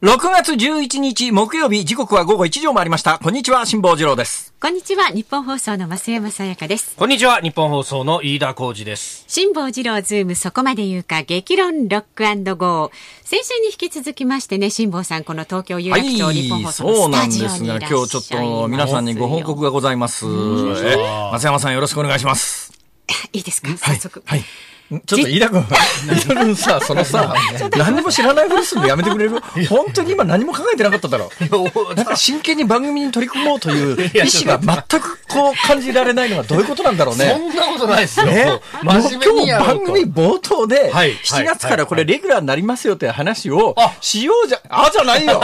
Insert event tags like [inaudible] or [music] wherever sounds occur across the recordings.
6月11日木曜日時刻は午後1時を回りました。こんにちは、辛坊治郎です。こんにちはニッポン放送の増山さやかですこんにちは、ニッポン放送の飯田浩司です。辛坊治郎ズームそこまで言うか激論 Rock & Go 先週に引き続きましてね辛坊さんこの東京有楽町ニッポン放送そうなんのスタジオですが、にいらっしゃいます今日ちょっと皆さんにご報告がございます。え増山さんよろしくお願いします。いいですか？早速、はい。ちょっと飯田君、[laughs] 飯田君さ、[laughs] そのさ、何にも知らないふりするのやめてくれる？[laughs] 本当に今何も考えてなかっただろ。なんか真剣に番組に取り組もうという意思が全くこう感じられないのはどういうことなんだろうね。そんなことないですよ。ね、真今日番組冒頭で、はい7月からこれレギュラーになりますよという話をあしようじゃ、あ、じゃないよ。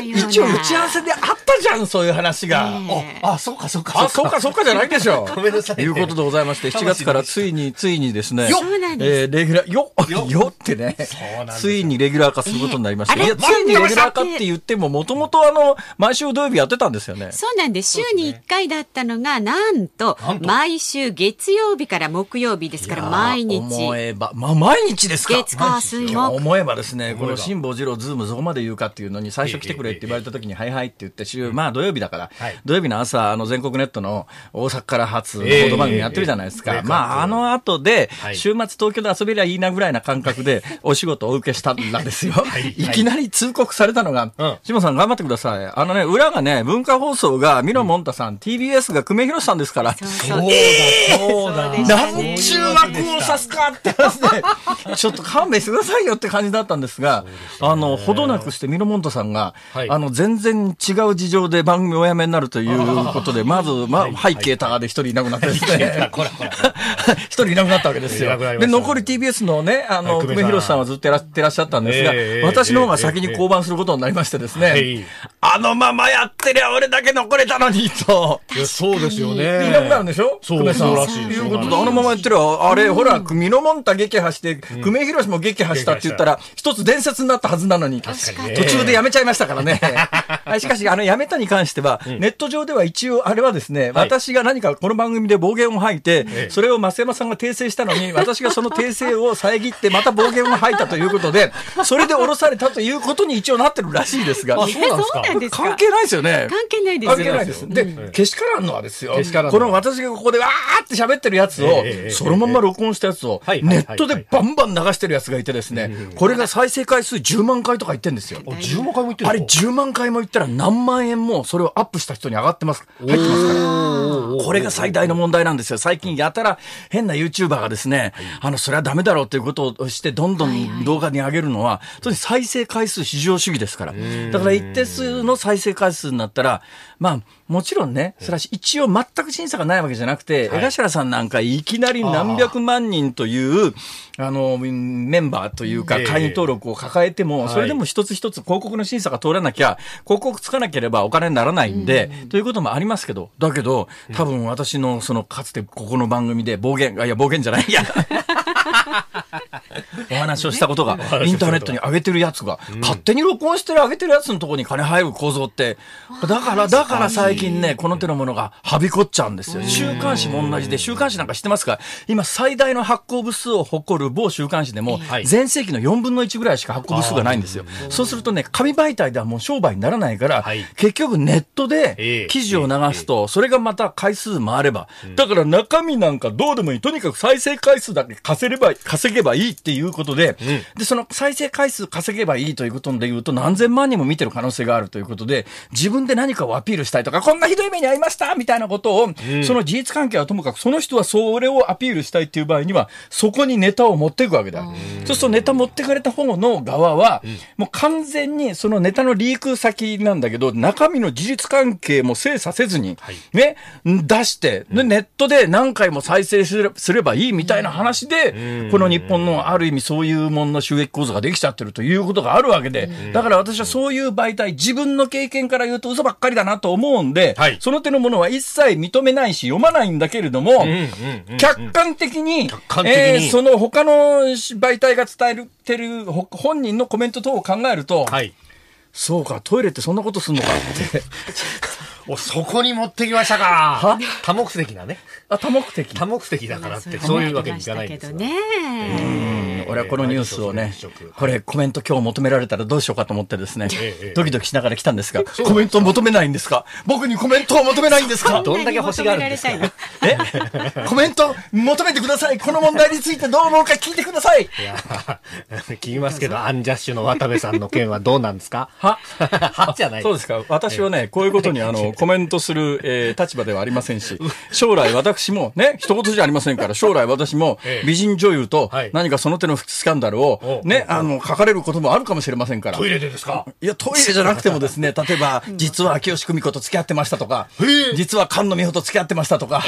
一応打ち合わせであったじゃん、そういう話が。えあ、そうか、そうか。あ、そうか、そうかじゃないでしょ。ごめんなさいねいうことでございまして、7月からついに、ついにですね、そうなんです。えーレギュラー、よ、よっ。[laughs] てねついにレギュラー化することになりました。えーいや、ついにレギュラー化って言って。も、もともとあの、毎週土曜日やってたんですよね。そうなんです。週に1回だったのが、なんと毎週月曜日から木曜日ですから、毎日。思えば、まあ、毎日ですか。月火水木思えばですね、この辛坊治郎ズームそこまで言うかっていうのに最初来てくれって言われた時に、はいはいって言って、週、まあ土曜日だからはい、土曜日の朝、あの全国ネットの大阪から初、報ええ道番組やってるじゃないですか。ええまああの後では、い。週末東京で遊べりゃいいなぐらいな感覚で [laughs] お仕事をお受けしたんですよ。い。い。きなり通告されたのがうん、辛坊さん頑張ってください。あのね、裏がね、文化放送がミノモンタさん、TBS が久米宏さんですから、そうそそうう。だ、そうだ。でしたなんねちゅう枠をさすかって話で、[laughs] ちょっと勘弁してくださいよって感じだったんですが、あの、ほどなくしてミノモントさんが、はい。あの、全然違う事情で番組お辞めになるということで、まず、まあ、背景ターで一人いなくなってですね。[laughs] 一人いなくなったわけですよ。で、残り TBS のね、あの、はい久米宏さんはずっとやらってらっしゃったんですがええ、私の方が先に降板することになりましてですえねえ、あのままやってりゃ俺だけ残れたのに、と。いや、そうですよね。いなくなるんでしょ？そう久米さん。そうらしいですいうこと？で、あのまま言ってる。あれ、ほら、ミノモンタ撃破して、久米宏も撃破したって言ったら、一つ伝説になったはずなのに、途確かに。中でやめちゃいましたからね。[laughs] はいしかし、あの、やめたに関しては、ネット上では一応、あれはですね、はい。私が何かこの番組で暴言を吐いて、ええ。それを増山さんが訂正したのに、私がその訂正を遮って、また暴言を吐いたということで、それで降ろされたということに一応なってるらしいですが、あそうなんですかなんですか？関係ないですよね。関係ないです関係ないです。で、けしからんのはですよ。けしからんのこの私がここでわーって喋ってるやつをそのまま録音したやつを、はいネットでバンバン流してるやつがいてですね、これが再生回数10万回とか言ってんですよ。10万回も言ってるあれ10万回も言ったら何万円もそれをアップした人に上がってます。入ってますから。これが最大の問題なんですよ。最近やたら変な YouTuber がですね、あの、それはダメだろうということをして、どんどん動画に上げるのは、再生回数至上主義ですから。だから一定数の再生回数になったら、まあ、もちろんね、それは一応全く審査がないわけじゃなくて、江頭さんなんかいきなり何百万人という、あの、メンバーというかええ。会員登録を抱えても、それでも一つ一つ広告の審査が通らなきゃ、広告つかなければお金にならないんで、ということもありますけど、だけど、多分私のそのかつてここの番組で暴言、あいや暴言じゃない、いや。[laughs] お話をしたことが、インターネットに上げてるやつが、勝手に録音してる上げてるやつのところに金入る構造って、だから、だから最近ね、この手のものがはびこっちゃうんですよ。週刊誌も同じで、週刊誌なんか知ってますか？今最大の発行部数を誇る某週刊誌でもはい、全盛期の4分の1ぐらいしか発行部数がないんですよ。そうするとね、紙媒体ではもう商売にならないからはい、結局ネットええ。で記事を流すと、それがまた回数回れば、だから中身なんかどうでもいい。とにかく再生回数だけ稼げば、稼げばいいっていうことで、で、その再生回数稼げばいいということで言うと何千万人も見てる可能性があるということで、自分で何かをアピールしたいとか、こんなひどい目に遭いましたみたいなことを、その事実関係はともかく、その人はそれをアピールしたいっていう場合には、そこにネタを持っていくわけだ。そうするとネタ持ってかれた方の側は、もう完全にそのネタのリーク先なんだけど、中身の事実関係も精査せずに、ね、出して、で、ネットで何回も再生すれすればいいみたいな話で、この日本のある意味そういうものの収益構造ができちゃってるということがあるわけで、だから私はそういう媒体、自分の経験から言うと嘘ばっかりだなと思うんで、はいその手のものは一切認めないし読まないんだけれども、客観的に、観的にえーその他の媒体が伝えてるほ本人のコメント等を考えると、はい。そうか、トイレってそんなことすんのかって。[laughs] お、そこに持ってきましたか。多目的なね。あ、多目的。多目的だからって、そういうわけにいかないんですよ。ね。俺はこのニュースをね、これコメント今日求められたらどうしようかと思ってですね、ドキドキしながら来たんですが、コメントを求めないんですか？僕にコメントを求めないんですか？どんだけ欲しがるんですか？え？[laughs] コメント求めてください。この問題についてどう思うか聞いてください。いや、[laughs] 聞きますけど、アンジャッシュの渡部さんの件はどうなんですか？は？[laughs] は？じゃない。そうですか。私はね、こういうことにあの、コメントする、えー立場ではありませんし、将来私も、ね、一言じゃありませんから、将来私もええ。美人女優とはい。何かその手のスキャンダルをお、ね、あの、書かれることもあるかもしれませんから。トイレでですか？いや、トイレじゃなくてもですね、[laughs] 例えば、実は秋吉久美子と付き合ってましたとか、実は菅野美穂と付き合ってましたとか、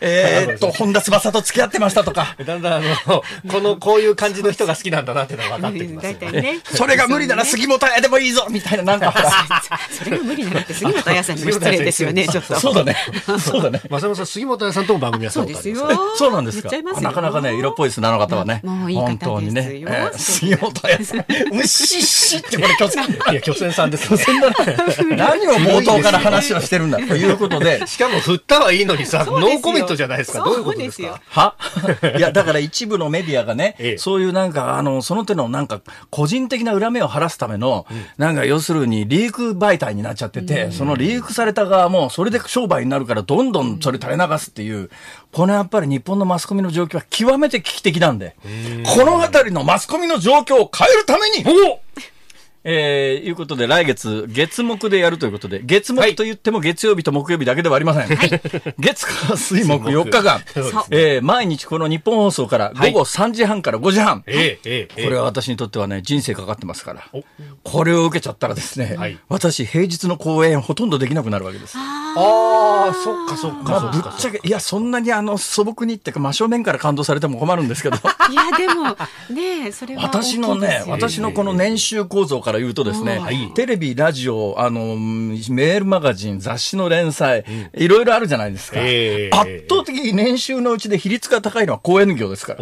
え [laughs] ーっと、[laughs] 本田翼と付き合ってましたとか、だんだんあの、この、こういう感じの人が好きなんだなっていうのが分かってきます。それが無理なら杉本屋でもいいぞみたいな、なんかそれが無理ならって杉本彩さんにも失礼ですよね、ちょっと。そうだね。[laughs] そうだね。まさまさん、杉本屋さんとも番組はそうしたこすありますよ。そうなんですかなかなかね、色っぽいですね、あの方はね。もういい方本当にね。杉本屋さん。うっしっしってこれ、[laughs] 巨船。いや、巨船さんですね。何を冒頭から話をしてるんだということで。しかも振ったはいいのにさ、ノーコメントじゃないですか。どういうことですか？は？いや、だから一部のメディアがね、ええそういうなんか、あの、その手のなんか、個人的な恨みを晴らすための、なんか要するにリーク媒体になっちゃってて、そのリークされた側も、それで商売になるから、どんどんそれ垂れ流すっていう、このやっぱり日本のマスコミの状況は極めて危機的なんで、このあたりのマスコミの状況を変えるために、えー、いうことで、来月、月木でやるということで、月木と言っても月曜日と木曜日だけではありません。[laughs] 月火水木4日間、えー、毎日この日本放送から午後3時半から5時半。ええ、ええ、これは私にとってはね、人生かかってますから。これを受けちゃったらですね、はい私平日の公演ほとんどできなくなるわけです。ああ、そっかそっか。まあ、ぶっちゃけ、いや、そんなにあの、素朴にっていうか、真正面から感動されても困るんですけど。いや、でも、ねそれは。私のね、私のこの年収構造から言うとですね、はいテレビ、ラジオ、あの、メールマガジン、雑誌の連載、いろいろあるじゃないですか。ええ圧倒的に年収のうちで比率が高いのは公演業ですから。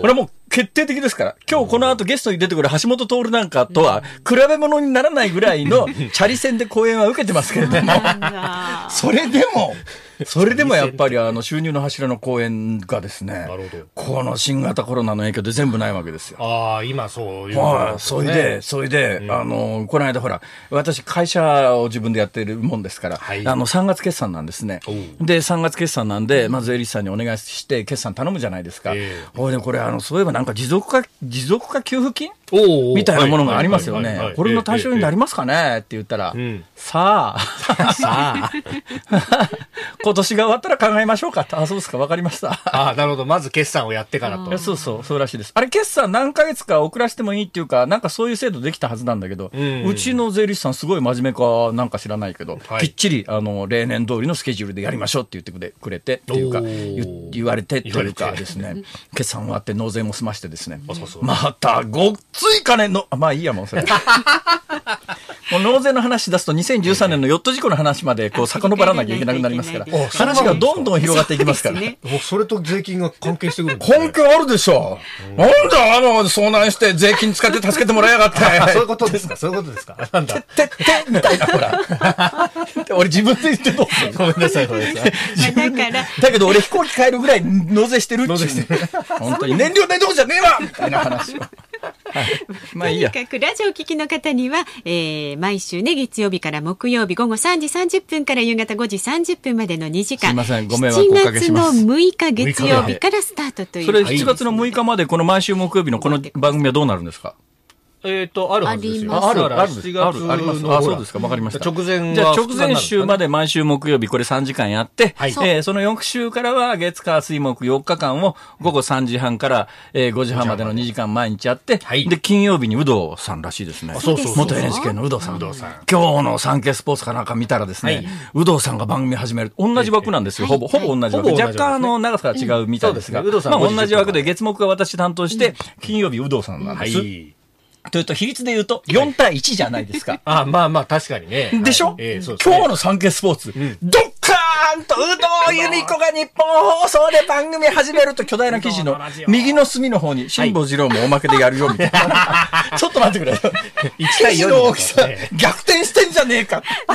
こ。れはもう決定的ですから。今日この後ゲストに出てくる橋本徹なんかとは、比べ物にならないぐらいのチャリ戦で公演は受けてますけれども。それでも、[laughs] それでもやっぱりあの収入の柱の公演がですね、なるほどこの新型コロナの影響で全部ないわけですよ。ああ、今そういう。はい、それで、それで、あの、この間ほら、私会社を自分でやってるもんですから、はいあの、3月決算なんですね。で、3月決算なんで、まず税理士さんにお願いして、決算頼むじゃないですか。ええほいで、これ、あの、そういえばなんか持続化、持続化給付金みたいなものがありますよ。ねこれの対象になりますかね？って言ったらん、さあ、さあ。今年が終わったら考えましょうか。あ、そうですか、わかりました。ああ、なるほど。まず決算をやってからと。そうそう、そうらしいです。あれ、決算何ヶ月か遅らせてもいいっていうか、なんかそういう制度できたはずなんだけど、んうちの税理士さんすごい真面目かなんか知らないけど、はいきっちり、あの、例年通りのスケジュールでやりましょうって言ってくれくれて、っていうか、言言われてっていうかですね、決算終わって納税も済ましてですねまた、ごっつい金の、あまあいいやもうそれ。[laughs] もう納税の話出すと2013年のヨット事故の話までこう遡らなきゃいけなくなりますから、お話がどんどん広がっていきますから。それと税金が関係してくるんですね根拠あるでしょ。なんだ、あの、遭難して税金使って助けてもらいやがって。あ [laughs] そういうことですか？そういうことですか？なんだ？てってみたいな、ほら。[laughs] 俺自分で言ってどうするごめんなさい、ごめんなさい。だから、だけど俺飛行機買えるぐらい納税してるっていう。本当に燃料代どこじゃねえわみたいな話を。は [laughs] いまあいいやと。にかくラジオを聞きの方には、えー、毎週ね、月曜日から木曜日午後3時30分から夕方5時30分までの2時間。すいませんご迷惑おかけします7月の6日月曜日からスタートという。それ7月の6日までこの毎週木曜日のこの番組はどうなるんですか？えっと、あるはずですよ。あある、ある、7月ある、あります。のあ、そうですか、わかりました。直前はじゃあ直前週まで毎週木曜日、これ3時間やって、はいえーその翌週からは月火水木4日間を午後3時半から、えー5時半までの2時間毎日やって、はいで、金曜日に有働さんらしいですね。そうそうそう元 NHK の有働さん。今日の産経スポーツかなんか見たらですね、有働さんが番組始める。同じ枠なんですよ。ほぼ、ほぼ同じ枠。若干あの、長さが違うみたいですが、まあ同じ枠で月木が私担当して、金曜日有働さんなんはです。い。というと、比率で言うと4対1じゃないですか。あ、まあまあ、確かにね。でしょ、はいええそうですね今日の産経スポーツ、どっかーんと、有働由美子が日本放送で番組始めると巨大な記事の右の隅の方に、辛坊二郎もおまけでやるよ、みたいな。[laughs] ちょっと待ってくれ。1対4記事の大きさ逆転してんじゃねえか。ま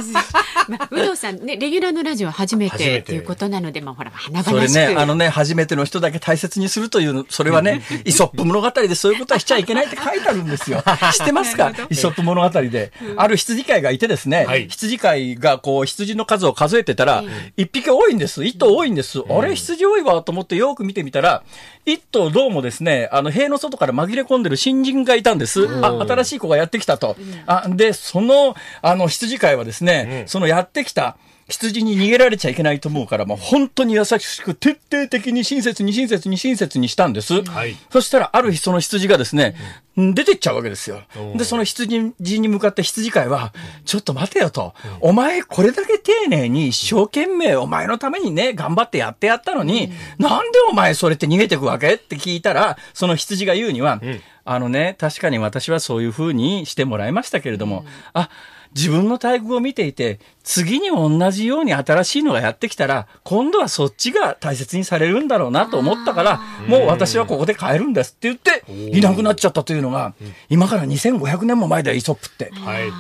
あ、有働さんね、レギュラーのラジオ初め初めててということなので、まあ、ほら、華々しく。それね、あのね、初めての人だけ大切にするという、それはね、イソップ物語でそういうことはしちゃいけないって書いてあるんですよ。[laughs] 知ってますか？イソップ物語で。ある羊飼いがいてですね、はい羊飼いがこう、羊の数を数えてたら、一匹多いんです。一頭多いんです。あれ、羊多いわと思ってよく見てみたら、一頭どうもですね、あの、塀の外から紛れ込んでる新人がいたんです。あ、新しい子がやってきたと。あ、で、その、あの、羊飼いはですね、そのやってきた、羊に逃げられちゃいけないと思うから、もう本当に優しく徹底的に親切に親切に親切にしたんです。はい。そしたら、ある日その羊がですね、出てっちゃうわけですよ。で、その羊に向かって羊飼いは、ちょっと待てよと。お前これだけ丁寧に一生懸命お前のためにね、頑張ってやってやったのに、なんでお前それって逃げてくわけって聞いたら、その羊が言うには、あのね、確かに私はそういう風にしてもらいましたけれども、あ、自分の待遇を見ていて、次に同じように新しいのがやってきたら、今度はそっちが大切にされるんだろうなと思ったから、もう私はここで帰るんですって言って、いなくなっちゃったというのが、今から2500年も前だよ、イソップって。はい。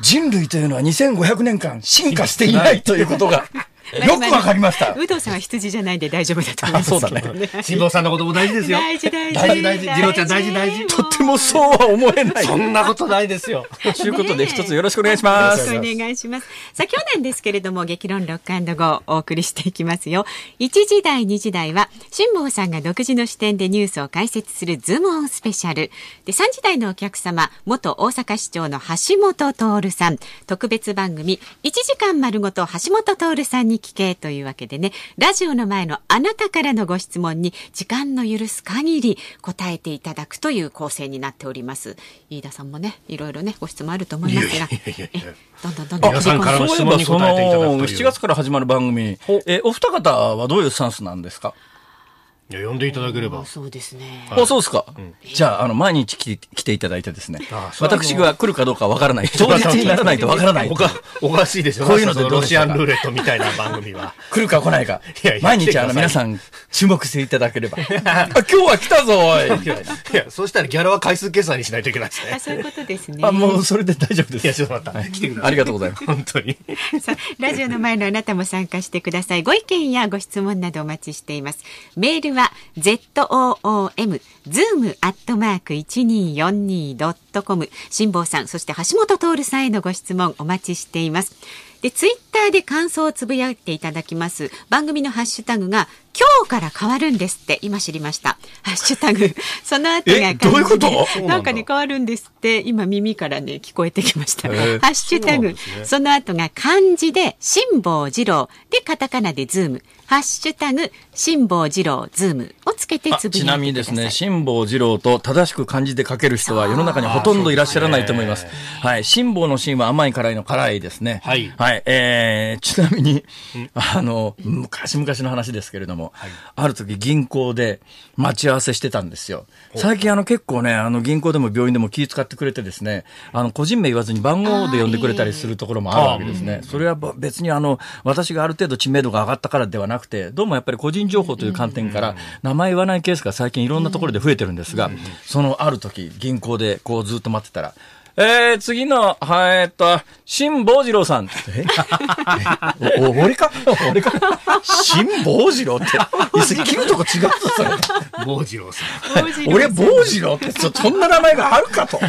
人類というのは2500年間進化していないということが、よくわかりました。有働さんは羊じゃないんで大丈夫だと思いますあそうだけどね。辛坊さんのことも大事ですよ。大事大事大事大事。次郎ちゃん大事大事。とてもそうは思えない。そんなことないですよ。[laughs] ということで、一つよろしくお願いします。よろしくお願いします。さあ、今日なんですけれども、激論ロックゴーお送りしていきますよ。1時台、2時台は、辛坊さんが独自の視点でニュースを解説するズームオンスペシャル。で、3時台のお客様、元大阪市長の橋本徹さん。特別番組、1時間丸ごと橋本徹さんに聞けというわけでね、ラジオの前のあなたからのご質問に、時間の許す限り答えていただくという構成になっております。飯田さんもね、いろいろね、ご質問あると思いますが、どんどんどんどん。皆さんからの質問に答えていただくという。7月から始まる番組、えお二方はどういうスタンスなんですか？いや、呼んでいただければ。そうですね。あ、そうですか。じゃあ、あの、毎日来て来ていただいてですね私が来るかどうかわからない。[laughs] 当日にならないとわからないお。か、おかしいですよ。こういうのでどうロシアンルーレットみたいな番組は。来るか来ないかいやい。や毎日、あの、皆さん、注目していただければ。[laughs] あ今日は来たぞ、おい。いや、いやそうしたらギャラは回数計算にしないといけないですあ、ね。そういうことですね。あ、もう、それで大丈夫いや、です。ちょっと待った。来てください。ありがとうございます。本当に。さあラジオの前のあなたも参加してください。ご意見やご質問などお待ちしています。メールは zoom zoom アットマーク一二四二ドットコム辛坊さんそして橋下徹さんへのご質問お待ちしています。でツイッターで感想をつぶやいていただきます番組のハッシュタグが今日から変わるんですって今知りました。ハッシュタグ [laughs] その後がえどういうこと？なんかね変わるんですって今耳からね聞こえてきました。へえハッシュタグその後が漢字で辛坊治郎でカタカナでズームハッシュタグ辛坊治郎ズームをつけてあつぶやいてください。ちなみにですね、辛坊治郎と正しく漢字で書ける人は世の中にほとんどいらっしゃらないと思います。はい。辛坊の辛は甘い辛いの辛いですね。はいはい。えー、ちなみに、あの、昔々の話ですけれども、ある時銀行で待ち合わせしてたんですよ。最近あの結構ね、あの銀行でも病院でも気遣ってくれてですね、あの個人名言わずに番号で呼んでくれたりするところもあるわけですね。それは別にあの、私がある程度知名度が上がったからではなくて、どうもやっぱり個人情報という観点から、名前言わないケースが最近いろんなところで増えてるんですが、そのある時、銀行でこうずっと待ってたら、えー、次の、はい、えっと、辛坊次郎さん。え？え [laughs] お俺か？俺か？辛坊次郎って。いや、それ聞くとこ違うぞ、それ。坊次郎さん。俺、坊次郎って、そそんな名前があるかと。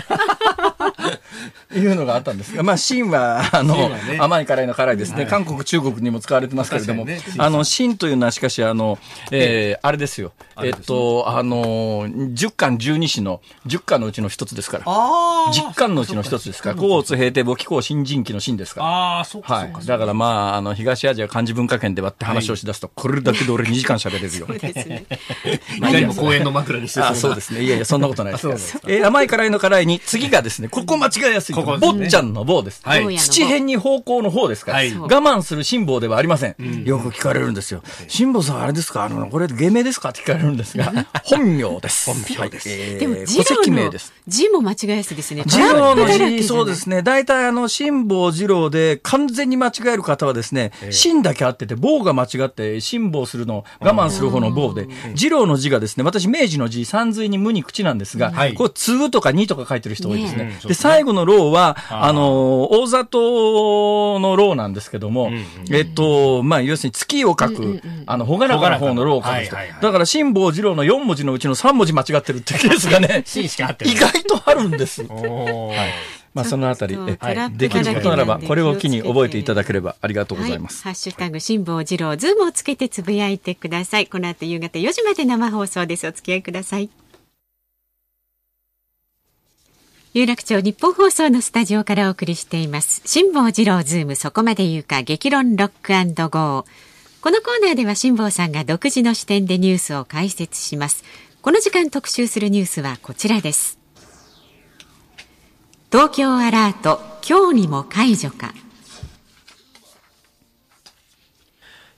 いうのがあったんですが、まあ、辛は、あの、ね甘い辛いの辛いですね。韓国、中国にも使われてますけれども、ねあの、辛というのはしかし、あの、えーあれですよ。えっと、あの、10巻12詩の10巻のうちの一つですから。あ実巻のうちの一つですから、甲乙平定簿記行新人期の新ですから。ああ、そっかはい。だからまあ、あの、東アジア漢字文化圏ではって話をし出すと、これだけで俺2時間喋れるよ。そうですね。いかにも公園の枕にしてあ、そうですね。いやいや、そんなことないです。えー甘い辛いの辛いに、次がですね、こここ間違いやすい。ここですね坊ちゃんの坊です。はい七辺に方向の方ですか我慢する辛抱ではありません。よく聞かれるんですよ。辛抱さんあれですか？あの、これ芸名ですか？って聞かれるんですが、本名です。本名です。でも、戸字の籍名です。字も間違いやすいですね。二郎の字、そうですね。大体あの、辛抱二郎で完全に間違える方はですね、辛だけあってて、棒が間違って、辛抱するの、我慢する方の棒で、二郎の字がですね、私明治の字、三髄に無に口なんですが、はい。これ、通とか二とか書いてる人多いですね。ねで、最後の郎は、あの、大里の郎なんですけども、えっと、まあ、要するに月を書く、あの、ほがらかな方の郎を書く人。だから、辛坊治郎の4文字のうちの3文字間違ってるってケースがね、意外とあるんです。おーまあ、そのあたりできることならば、これを機に覚えていただければありがとうございます。ハッシュタグ辛坊治郎ズームをつけてつぶやい。てください。この後夕方4時まで生放送です。お付き合い。ください。有楽町ニッポン放送のスタジオからお送りしてい。ます。辛坊治郎ズームそこまで言うか激論 Rock & Go。このコーナーでは辛坊さんが独自の視点でニュースを解説します。この時間特集するニュースはこちらです。東京アラート、今日にも解除か。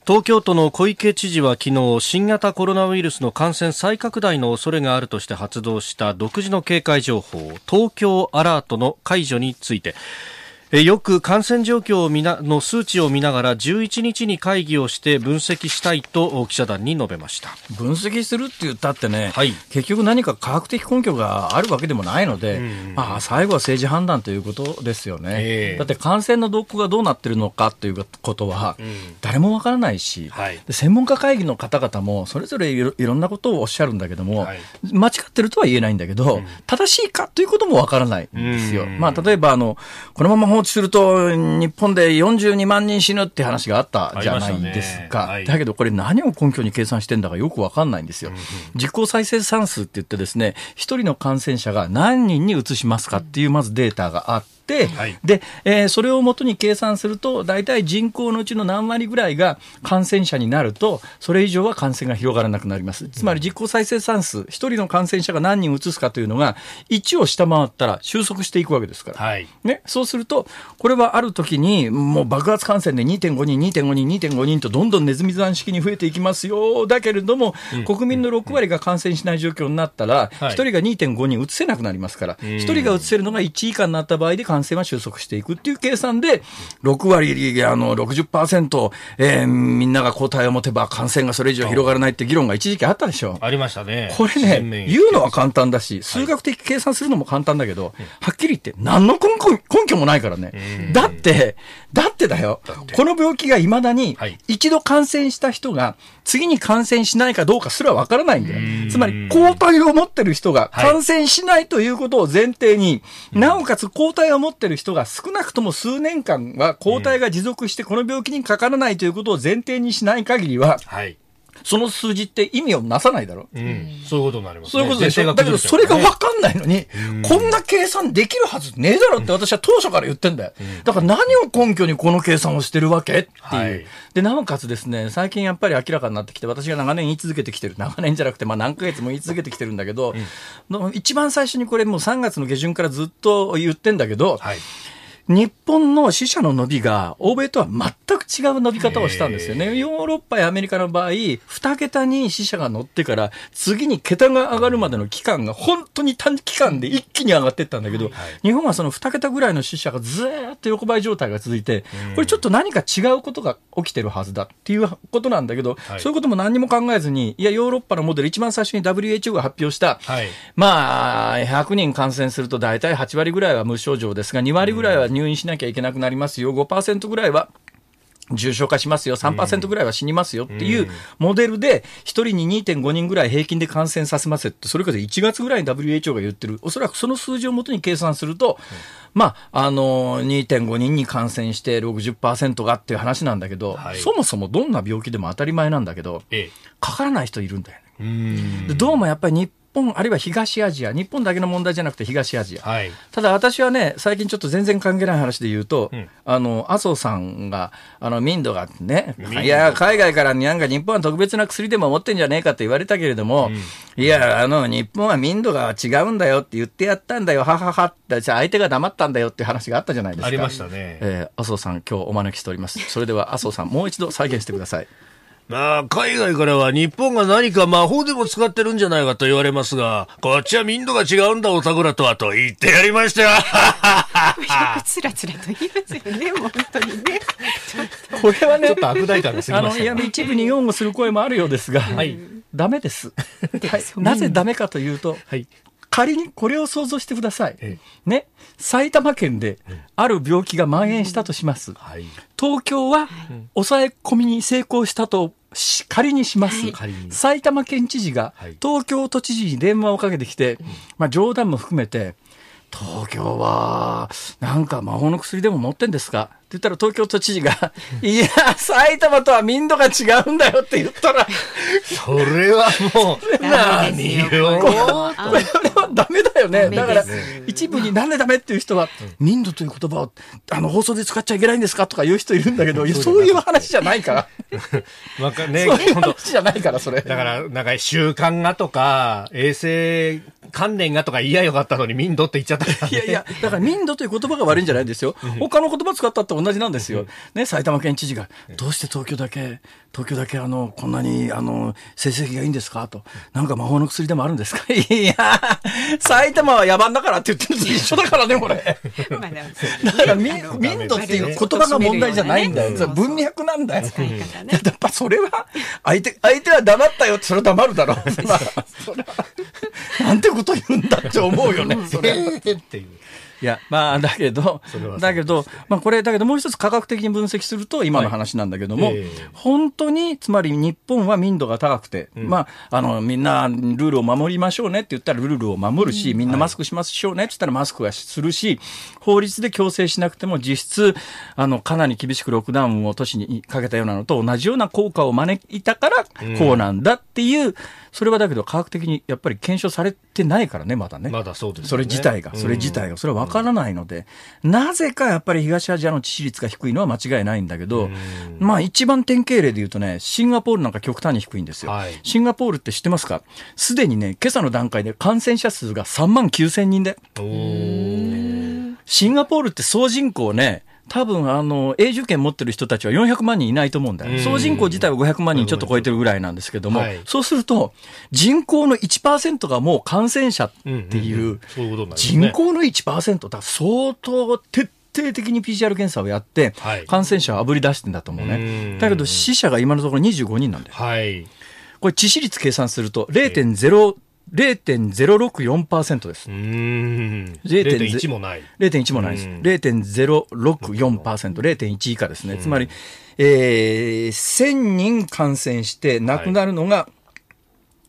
東京都の小池知事は昨日新型コロナウイルスの感染再拡大の恐れがあるとして発動した独自の警戒情報東京アラートの解除についてよく感染状況を見なの数値を見ながら11日に会議をして分析したいと記者団に述べました。分析するって言ったってね、はい。結局何か科学的根拠があるわけでもないので、まあ、最後は政治判断ということですよね。ええ。だって感染の動向がどうなってるのかということは、誰もわからないし、はい。で専門家会議の方々もそれぞれいろいろんなことをおっしゃるんだけども、はい。間違ってるとは言えないんだけど、正しいかということもわからないんですよ。うん。まあ、例えばあの、このまま放置すると、日本で42万人死ぬって話があったじゃないですか。ねはいだけどこれ何を根拠に計算してんだかよくわかんないんですよ。実効再生産数って言ってですね、一人の感染者が何人に移しますかっていうまずデータがあって、はい。で、えーそれをもとに計算すると、大体人口のうちの何割ぐらいが感染者になると、それ以上は感染が広がらなくなります。つまり実効再生産数、一人の感染者が何人移すかというのが、1を下回ったら収束していくわけですから。はい。ね、そうすると、これはある時に、もう爆発感染で2.5人、2.5人、2.5人とどんどんネズミ算式に増えていきますよ。だけれども、国民の6割が感染しない状況になったら、1はい。人が2.5人移せなくなりますから、1人が移せるのが1以下になった場合で感染は収束していくっていう計算で、6割、あの、60%、えーみんなが抗体を持てば感染がそれ以上広がらないって議論が一時期あったでしょ。ありましたねこれね、言うのは簡単だし、数学的計算するのも簡単だけど、はっきり言って何の根拠根拠もないからね。だって、だってだよ。この病気が未だにはい、一度感染した人が、次に感染しないかどうかすらわからないんだよ。つまり、抗体を持ってる人がはい。感染しないということを前提に、なおかつ抗体を持ってる人が少なくとも数年間は抗体が持続してこの病気にかからないということを前提にしない限りは、はい、その数字って意味をなさないだろ？うん、そういうことになりますね。そういうことでしょ？前だけど、それが分かんないのに、こんな計算できるはずねえだろって私は当初から言ってんだよ。だから何を根拠にこの計算をしてるわけ？っていう。はい。で、なおかつですね、最近やっぱり明らかになってきて、私が長年言い続けてきてる、長年じゃなくて、まあ何ヶ月も言い続けてきてるんだけど、の一番最初にこれもう3月の下旬からずっと言ってんだけど、はい日本の死者の伸びが欧米とは全く違う伸び方をしたんですよね。ヨーロッパやアメリカの場合、2桁に死者が乗ってから、次に桁が上がるまでの期間が本当に短期間で一気に上がっていったんだけど、日本はその2桁ぐらいの死者がずーっと横ばい状態が続いて、これちょっと何か違うことが起きてるはずだっていうことなんだけど、はい。そういうことも何にも考えずに、いや、ヨーロッパのモデル、一番最初に WHO が発表した、はい。まあ、100人感染すると大体8割ぐらいは無症状ですが、2割ぐらいは入院しなきゃいけなくなりますよ、5%ぐらいは重症化しますよ、3%ぐらいは死にますよ。っていうモデルで、1人に2.5人ぐらい平均で感染させますって、それこそ1月ぐらいに WHO が言ってる、おそらくその数字をもとに計算すると、まあ、あの、2.5人に感染して60%がっていう話なんだけど、はい。そもそもどんな病気でも当たり前なんだけど、ええ。かからない人いるんだよね。うん。でどうもやっぱり日本、あるいは東アジア、日本だけの問題じゃなくて東アジア。はい。ただ私はね、最近ちょっと全然関係ない話で言うと、んあの、麻生さんが、あの、民度がね、いや、海外からなんか日本は特別な薬でも持ってんじゃねえかって言われたけれども、いや、あの、日本は民度が違うんだよって言ってやったんだよ、はははって、じゃあ相手が黙ったんだよっていう話があったじゃないですか。ありましたね。えー麻生さん、今日お招きしております。それでは麻生さん、もう一度再現してください。まあ、海外からは日本が何か魔法でも使ってるんじゃないかと言われますが、こっちは民度が違うんだ、おたくらとはと言ってやりましたよ。[laughs] よくつらつらと言いますよね、本当にね。これはね、ちょっと悪大胆が過ぎあの、いや。一部に擁護する声もあるようですが、はいダメです。はい、なぜダメかというと、はい。仮にこれを想像してください。えね。埼玉県である病気が蔓延したとします。はい。東京は抑え込みに成功したとし仮にします。はい埼玉県知事がはい東京都知事に電話をかけてきて、まあ冗談も含めて、東京は、なんか魔法の薬でも持ってんですか？言ったら東京都知事が、[laughs] いや、埼玉とは民度が違うんだよって言ったら、それはもう、ダメですよ何これはダメだよね。だから一部になんでダメっていう人は、民度という言葉を、あの、放送で使っちゃいけないんですかとか言う人いるんだけど、そういう話じゃないから。[laughs] わかね、そういう話じゃないから、それ。だから、なんか習慣がとか、衛生関連がとか言いやよかったのに民度って言っちゃったから、ね。いやいや、だから民度という言葉が悪いんじゃないんですよ。他の言葉使ったって同じなんですよ。ね、埼玉県知事が、どうして東京だけ、東京だけあの、こんなに、あの、成績がいいんですか？と。なんか魔法の薬でもあるんですか？[laughs] いや、埼玉は野蛮だからって言ってるのと一緒だからね、これ。ま [laughs] だだから民民度っていう言葉が問題じゃないんだよ。文脈なんだよ。[laughs] やっぱそれは、相手、相手は黙ったよって、それは黙るだろう。まあそれは、なんてこと言うんだって思うよね、それ。っていう。いや、まあ、だけどだけど、まあ、これ、だけどもう一つ科学的に分析すると、今の話なんだけども、はいええ。本当に、つまり日本は民度が高くて、まあ、あの、みんなルールを守りましょうねって言ったらルールを守るし、みんなマスクしましょうねって言ったらマスクはするし、法律で強制しなくても実質、あの、かなり厳しくロックダウンを都市にかけたようなのと同じような効果を招いたから、こうなんだっていう、それはだけど科学的にやっぱり検証されてないからね、まだね。まだそうですよね。それ自体が、それ自体が、それは分からないので、なぜかやっぱり東アジアの致死率が低いのは間違いないんだけど、まあ一番典型例で言うとね、シンガポールなんか極端に低いんですよ。はい。シンガポールって知ってますか？すでにね、今朝の段階で感染者数が3万9千人で、シンガポールって総人口ね、多分あの永住権持ってる人たちは400万人いないと思うんだよ。うん総人口自体は500万人ちょっと超えてるぐらいなんですけども、はいそうすると人口の1%がもう感染者っていう、人口の1%だ相当徹底的に PCR 検査をやってはい感染者をあぶり出してんだと思ううねん。だけど死者が今のところ25人なんだよ。はい。これ致死率計算すると0.0 0.064%ですう。ーん。0.0 0.1もない。0.1もないです。うん0.064%、0.1以下ですね。つまり、えー、1000人感染して亡くなるのが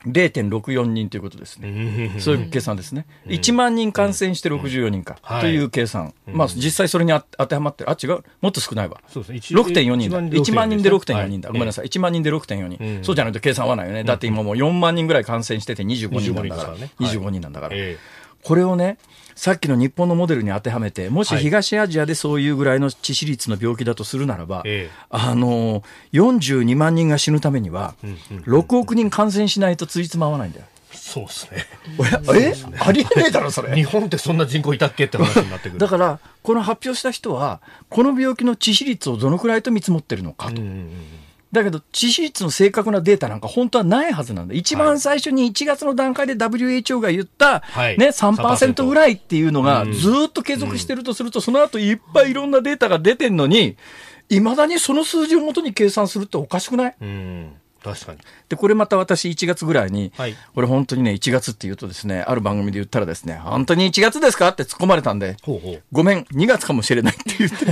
0.64人ということですね。そういう計算ですね。1万人感染して64人か、はいという計算。まあ、実際それにあ当てはまってる。あ、違う。もっと少ないわ。そうですね。一6.4人だ。1万人で6.4人だ。はいごめんなさい。1万人で6.4人。うんそうじゃないと計算合わないよね。だって今もう4万人ぐらい感染してて25人なんだから。25人ですからね25人なんだから。えこれをね、さっきの日本のモデルに当てはめて、もしはい東アジアでそういうぐらいの致死率の病気だとするならば、ええあの、42万人が死ぬためには、うん6億人感染しないとついつま合わないんだよ。え？そうですね。えありえねえだろ、それ。日本ってそんな人口いたっけって話になってくる。だから、この発表した人は、この病気の致死率をどのくらいと見積もってるのかと。うんうんうんだけど、致死率の正確なデータなんか本当はないはずなんだ。一番最初に1月の段階で WHO が言った、はいね、3%ぐらいっていうのがうんずーっと継続してるとすると、その後いっぱいいろんなデータが出てんのに、いまだにその数字をもとに計算するっておかしくない？うん。確かに。で、これまた私1月ぐらいに、はいこれ本当にね、1月って言うとですね、ある番組で言ったらですね、本当に1月ですか？って突っ込まれたんで。ごめん、2月かもしれないって言って、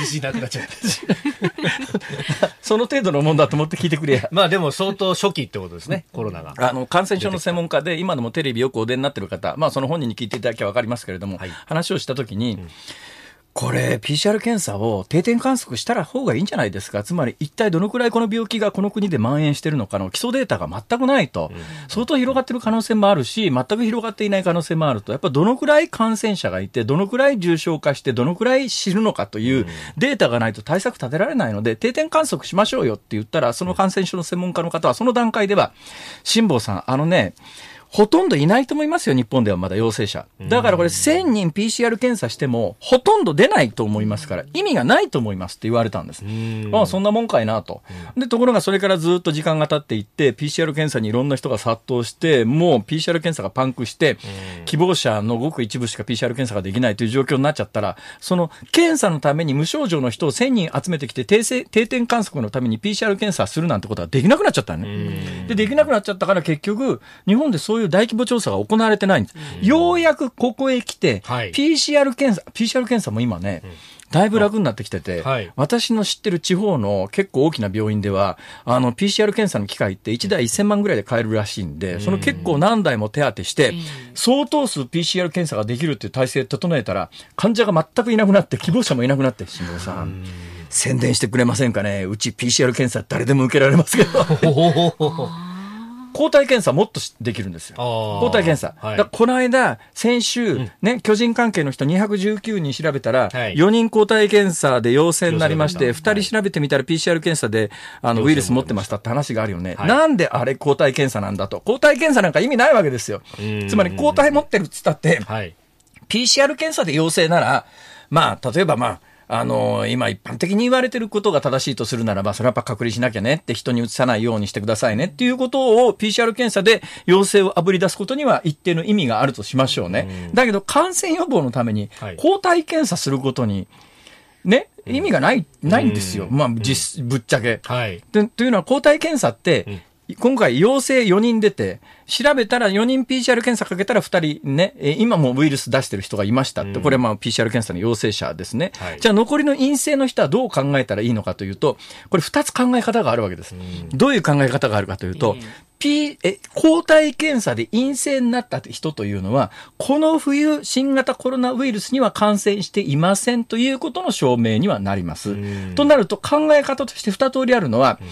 自信なくなっちゃった。[laughs] その程度のもんだと思って聞いてくれや。まあでも相当初期ってことですね、コロナが。あの、感染症の専門家で、今でもテレビよくお出になってる方、まあ、その本人に聞いていただきゃわかりますけれども、はい話をしたときに、これ、PCR 検査を定点観測したら方がいいんじゃないですか？つまり、一体どのくらいこの病気がこの国で蔓延しているのかの基礎データが全くないと、相当広がっている可能性もあるし、全く広がっていない可能性もあると、やっぱどのくらい感染者がいて、どのくらい重症化して、どのくらい死ぬのかというデータがないと対策立てられないので、定点観測しましょうよって言ったら、その感染症の専門家の方は、その段階では、辛坊さん、あのね、ほとんどいないと思いますよ、日本ではまだ陽性者。だからこれ1000人 PCR 検査しても、ほとんど出ないと思いますから、意味がないと思いますって言われたんです。ああ、そんなもんかいなと。で、ところがそれからずっと時間が経っていって、PCR 検査にいろんな人が殺到して、もう PCR 検査がパンクして、希望者のごく一部しか PCR 検査ができないという状況になっちゃったら、その検査のために無症状の人を1000人集めてきて定点観測のために PCR 検査するなんてことはできなくなっちゃったね。で、できなくなっちゃったから結局、日本でそういう大規模調査が行われてないんです。ようやくここへ来て、はい、PCR 検査、PCR 検査も今ね、だいぶ楽になってきてて、はい、私の知ってる地方の結構大きな病院では、あの、PCR 検査の機械って1台1000万ぐらいで買えるらしいんで、その結構何台も手当てして、相当数 PCR 検査ができるっていう体制整えたら、患者が全くいなくなって、希望者もいなくなって、新藤さん。宣伝してくれませんかね？うち PCR 検査誰でも受けられますけど。[laughs] 抗体検査もっとできるんですよ。抗体検査。はい、この間、先週、うん、ね、巨人関係の人219人調べたら、はい、4人抗体検査で陽性になりまして、2人調べてみたら PCR 検査で、あの、ウイルス持ってましたって話があるよね。はい、なんであれ抗体検査なんだと。抗体検査なんか意味ないわけですよ。つまり抗体持ってるっつったって、PCR 検査で陽性なら、まあ、例えばまあ、あの、今一般的に言われてることが正しいとするならば、それはやっぱ隔離しなきゃねって人に移さないようにしてくださいねっていうことを PCR 検査で陽性をあぶり出すことには一定の意味があるとしましょうね。だけど感染予防のために抗体検査することに、ね、意味がない、ないんですよ。まあ、実、ぶっちゃけ。はい。というのは抗体検査って、今回陽性4人出て、調べたら4人 PCR 検査かけたら2人ね、今もウイルス出してる人がいましたって、これはまあ PCR 検査の陽性者ですね。はい、じゃあ残りの陰性の人はどう考えたらいいのかというと、これ2つ考え方があるわけです。どういう考え方があるかというと、P、え、抗体検査で陰性になった人というのは、この冬、新型コロナウイルスには感染していませんということの証明にはなります。となると考え方として2通りあるのは、うん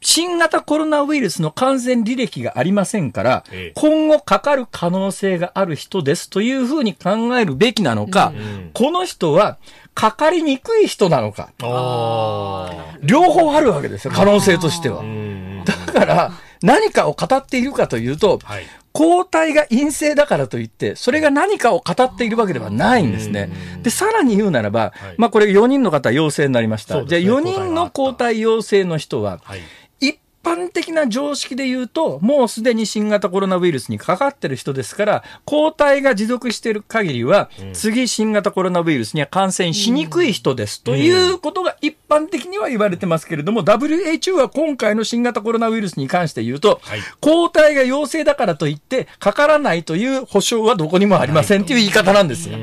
新型コロナウイルスの感染履歴がありませんから、今後かかる可能性がある人ですというふうに考えるべきなのか、この人はかかりにくい人なのか。両方あるわけですよ、可能性としては。だから、何かを語っているかというと、はい、抗体が陰性だからといって、それが何かを語っているわけではないんですね。で、さらに言うならば、はい、まあこれ4人の方陽性になりました。ね、じゃあ4人の抗体陽性の人は、はい般的な常識で言うと、もうすでに新型コロナウイルスにかかってる人ですから、抗体が持続している限りは、うん、次新型コロナウイルスには感染しにくい人です、ということが一般的には言われてますけれども、WHO は今回の新型コロナウイルスに関して言うと、はい、抗体が陽性だからといって、かからないという保証はどこにもありませんという言い方なんですよ。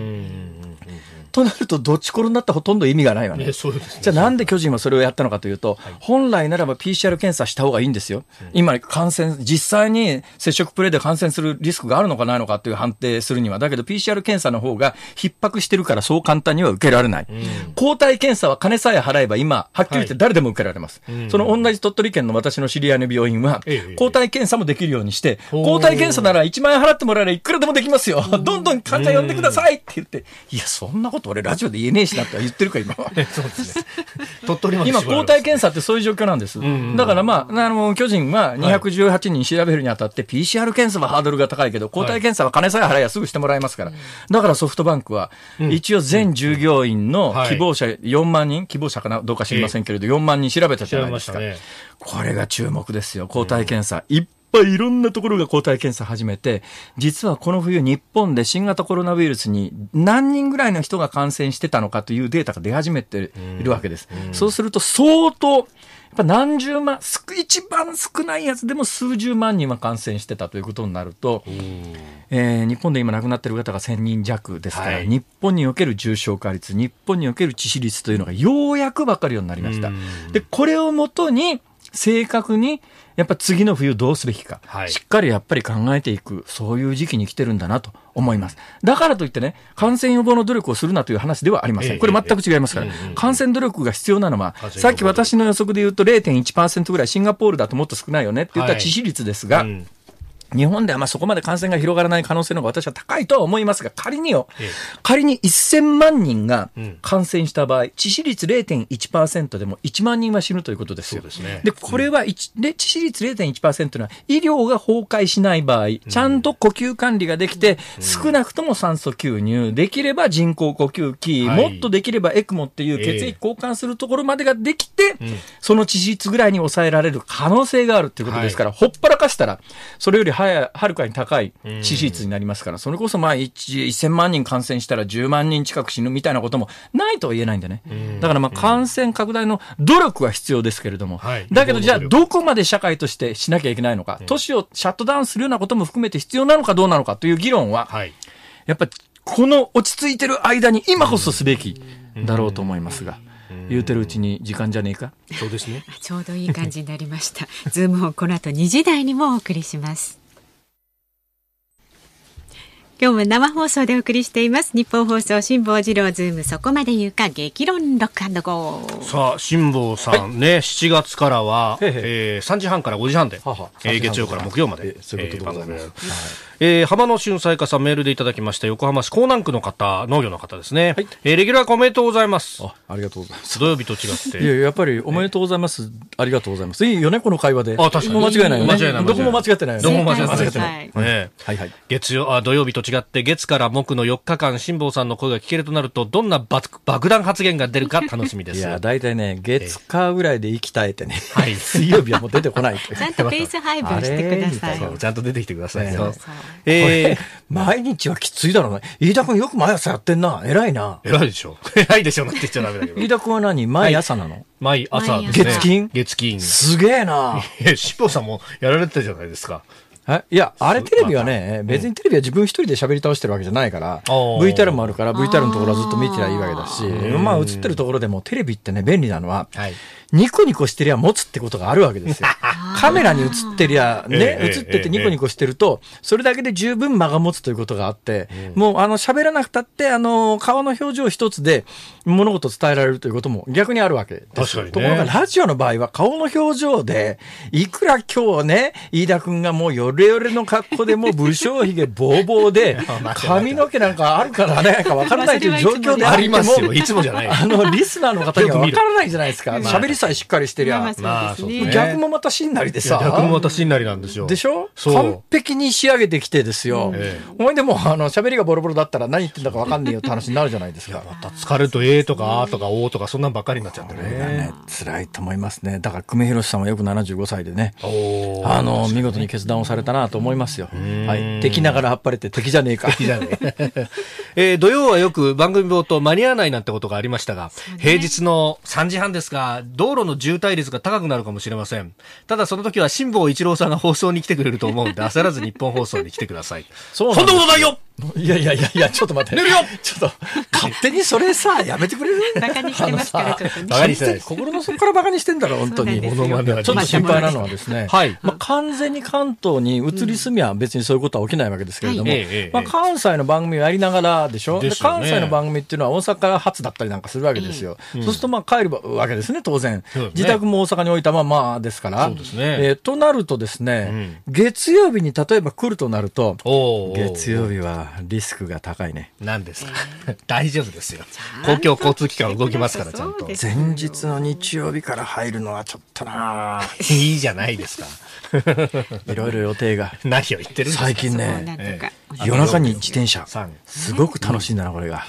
となると、どっちころになったらほとんど意味がないわね。ねじゃあなんで巨人はそれをやったのかというと、はい、本来ならば PCR 検査した方がいいんですよ。うん、今、感染、実際に接触プレイで感染するリスクがあるのかないのかという判定するには、だけど PCR 検査の方が逼迫してるからそう簡単には受けられない。うん、抗体検査は金さえ払えば今、はっきり言って誰でも受けられます。はい、その同じ鳥取県の私の知り合いの病院は、抗体検査もできるようにして、抗体検査なら1万円払ってもらえばいくらでもできますよ。どんどん患者呼んでくださいって言って、いや、そんなこと俺ラジオで言えねえしなって言ってるか、今 [laughs] は。そうですね。鳥取今、抗体検査ってそういう状況なんです。だからまあ、あの、巨人は218人調べるにあたって、PCR 検査はハードルが高いけど、抗体検査は金さえ払えばすぐしてもらえますから。だからソフトバンクは、一応全従業員の希望者4万人、希望者かな？どうか知りませんけれど、4万人調べたじゃないですか。これが注目ですよ、抗体検査。一ぱいいろんなところが抗体検査始めて、実はこの冬日本で新型コロナウイルスに何人ぐらいの人が感染してたのかというデータが出始めているわけです。そうすると相当、やっぱ何十万、一番少ないやつでも数十万人は感染してたということになると、えー、日本で今亡くなっている方が1000人弱ですから、はい、日本における重症化率、日本における致死率というのがようやく分かるようになりました。で、これをもとに、正確に、やっぱ次の冬どうすべきか、はい。しっかりやっぱり考えていく、そういう時期に来てるんだなと思います。だからといってね、感染予防の努力をするなという話ではありませええん。これ全く違いますから、感染努力が必要なのはさっき私の予測で言うと0.1%ぐらい、シンガポールだともっと少ないよねって言ったはい。致死率ですが、うん日本ではまあそこまで感染が広がらない可能性の方が私は高いとは思いますが、仮によ、ええ。仮に1000万人がうん。感染した場合、致死率0.1%でも1万人は死ぬということですよ。ですね。で、これは一で致死率0.1%というのは、医療が崩壊しない場合、ちゃんと呼吸管理ができて、少なくとも酸素吸入、できれば人工呼吸器、はい。もっとできればエクモっていう血ええ液交換するところまでができて、その致死率ぐらいに抑えられる可能性があるということですから、ほっぱらかしたら、それよりはやはるかに高い致死率になりますから、それこそまあ1 1000万人感染したら10万人近く死ぬみたいなこともないとは言えないんでね。だからまあ感染拡大の努力は必要ですけれども、はいだけどじゃあどこまで社会としてしなきゃいけないのか、都市をシャットダウンするようなことも含めて必要なのかどうなのかという議論は、はい。やっぱこの落ち着いてる間に今こそすべきだろうと思いますが、言うてるうちに時間じゃねえか？そうですね。[laughs] ちょうどいい感じになりました。 Zoom On この後2時台にもお送りします。今日も生放送でお送りしています。ニッポン放送辛坊治郎ズーム。そこまで言うか激論 Rock & Go。さあ、辛坊さんね、7月からは、へへ。えー、3時半から5時半で、はは。えー月曜から木曜までえ、そういうことでございます。えーえー浜野俊彩香さんメールでいただきました横浜市港南区の方、農業の方ですね。はいえーレギュラーおめでとうございます。あ、ありがとうございます。土曜日と違って。いや、やっぱりおめでとうございます。ありがとうございます。いいよね、この会話で。あ確かに間違いないよね。間違いないどこも間違ってないよね。どこも間違ってないねえはいはい。月曜、あ、土曜日と違って、月から木の4日間、辛坊さんの声が聞けるとなると、どんな爆爆弾発言が出るか楽しみです。[laughs] いや、大体ね、月火ぐらいで息絶えてね。はい [laughs] 水曜日はもう出てこないちゃんとペース配分してください。ちゃんと出てきてくださいねよ。そうえー、毎日はきついだろうな。飯田君よく毎朝やってんな。偉いな。偉いでしょ。[laughs] 偉いでしょなんて言っちゃダメだけど。飯田君は何？毎朝なの、毎朝ですね。月金？月金。すげえな。え、辛坊さんもやられてたじゃないですか。えいや、あれテレビはね、別にテレビは自分一人で喋り倒してるわけじゃないから、VTR もあるから、VTR のところはずっと見てりゃいいわけだし、まあ映ってるところでもテレビってね、便利なのは、はい。ニコニコしてりゃ持つってことがあるわけですよ。[laughs] カメラに映ってりゃ、ね、ええ映っててニコニコしてると、それだけで十分間が持つということがあって、もうあの喋らなくたって、あの、顔の表情一つで物事を伝えられるということも逆にあるわけです。確かにねところがラジオの場合は顔の表情で、いくら今日ね、飯田くんがもうヨレヨレの格好でもう武将髭ボーボーで、[laughs] 髪の毛なんかあるからね、[laughs] かわからないという状況でありますよ。いつもじゃない。あの、リスナーの方にはわからないじゃないですか。まあ喋りさえしっかりしてりゃ。まあまあそうですね。まあ逆もまたしんなりでさ。逆もまたしんなりなんですよ。でしょ？完璧に仕上げてきてですよ。えほいでもう、あの、喋りがボロボロだったら何言ってんだかわかんねえよって話になるじゃないですか。また疲れると、えーとか、あーとか、おーとか、そんなんばっかりになっちゃってね。がね、辛いと思いますね。だから、久米宏さんはよく75歳でね。あの、見事に決断をされたなと思いますよ。はい。敵ながらあっぱれて敵じゃねえか。じゃあね。えー土曜はよく番組冒頭間に合わないなんてことがありましたが、平日の3時半ですが、道路の渋滞率が高くなるかもしれません。ただその時は辛坊一郎さんが放送に来てくれると思うんで、焦らず日本放送に来てください。[laughs] そうそんなことないよ [laughs] いやいやいやいや、ちょっと待って。[laughs] 寝るよ。ちょっと、勝手にそれさ、やめてくれるバカにしてますからちょっと。ねバカにしてないです。心の底からバカにしてんだろ、本当に。ちょっと心配なのはですね、はい。まあ、完全に関東に移り住みは別にそういうことは起きないわけですけれども、はいええええまあ、関西の番組をやりながらでしょ？関西の番組っていうのは大阪発だったりなんかするわけですよ。そうするとまあ帰るわけですね、当然。自宅も大阪に置いたままですから。そうですね。えーとなるとですね、月曜日に例えば来るとなると、月曜日はリスクが高いね。何ですか？[laughs] 大丈夫ですよ。公共交通機関動きますから、ちゃんと前日の日曜日から入るのはちょっとなぁ [laughs] いいじゃないですか。[laughs] いろいろ予定が。何を言ってるんですか？最近ね。夜中に自転車。三すごく楽しいんだな、これが。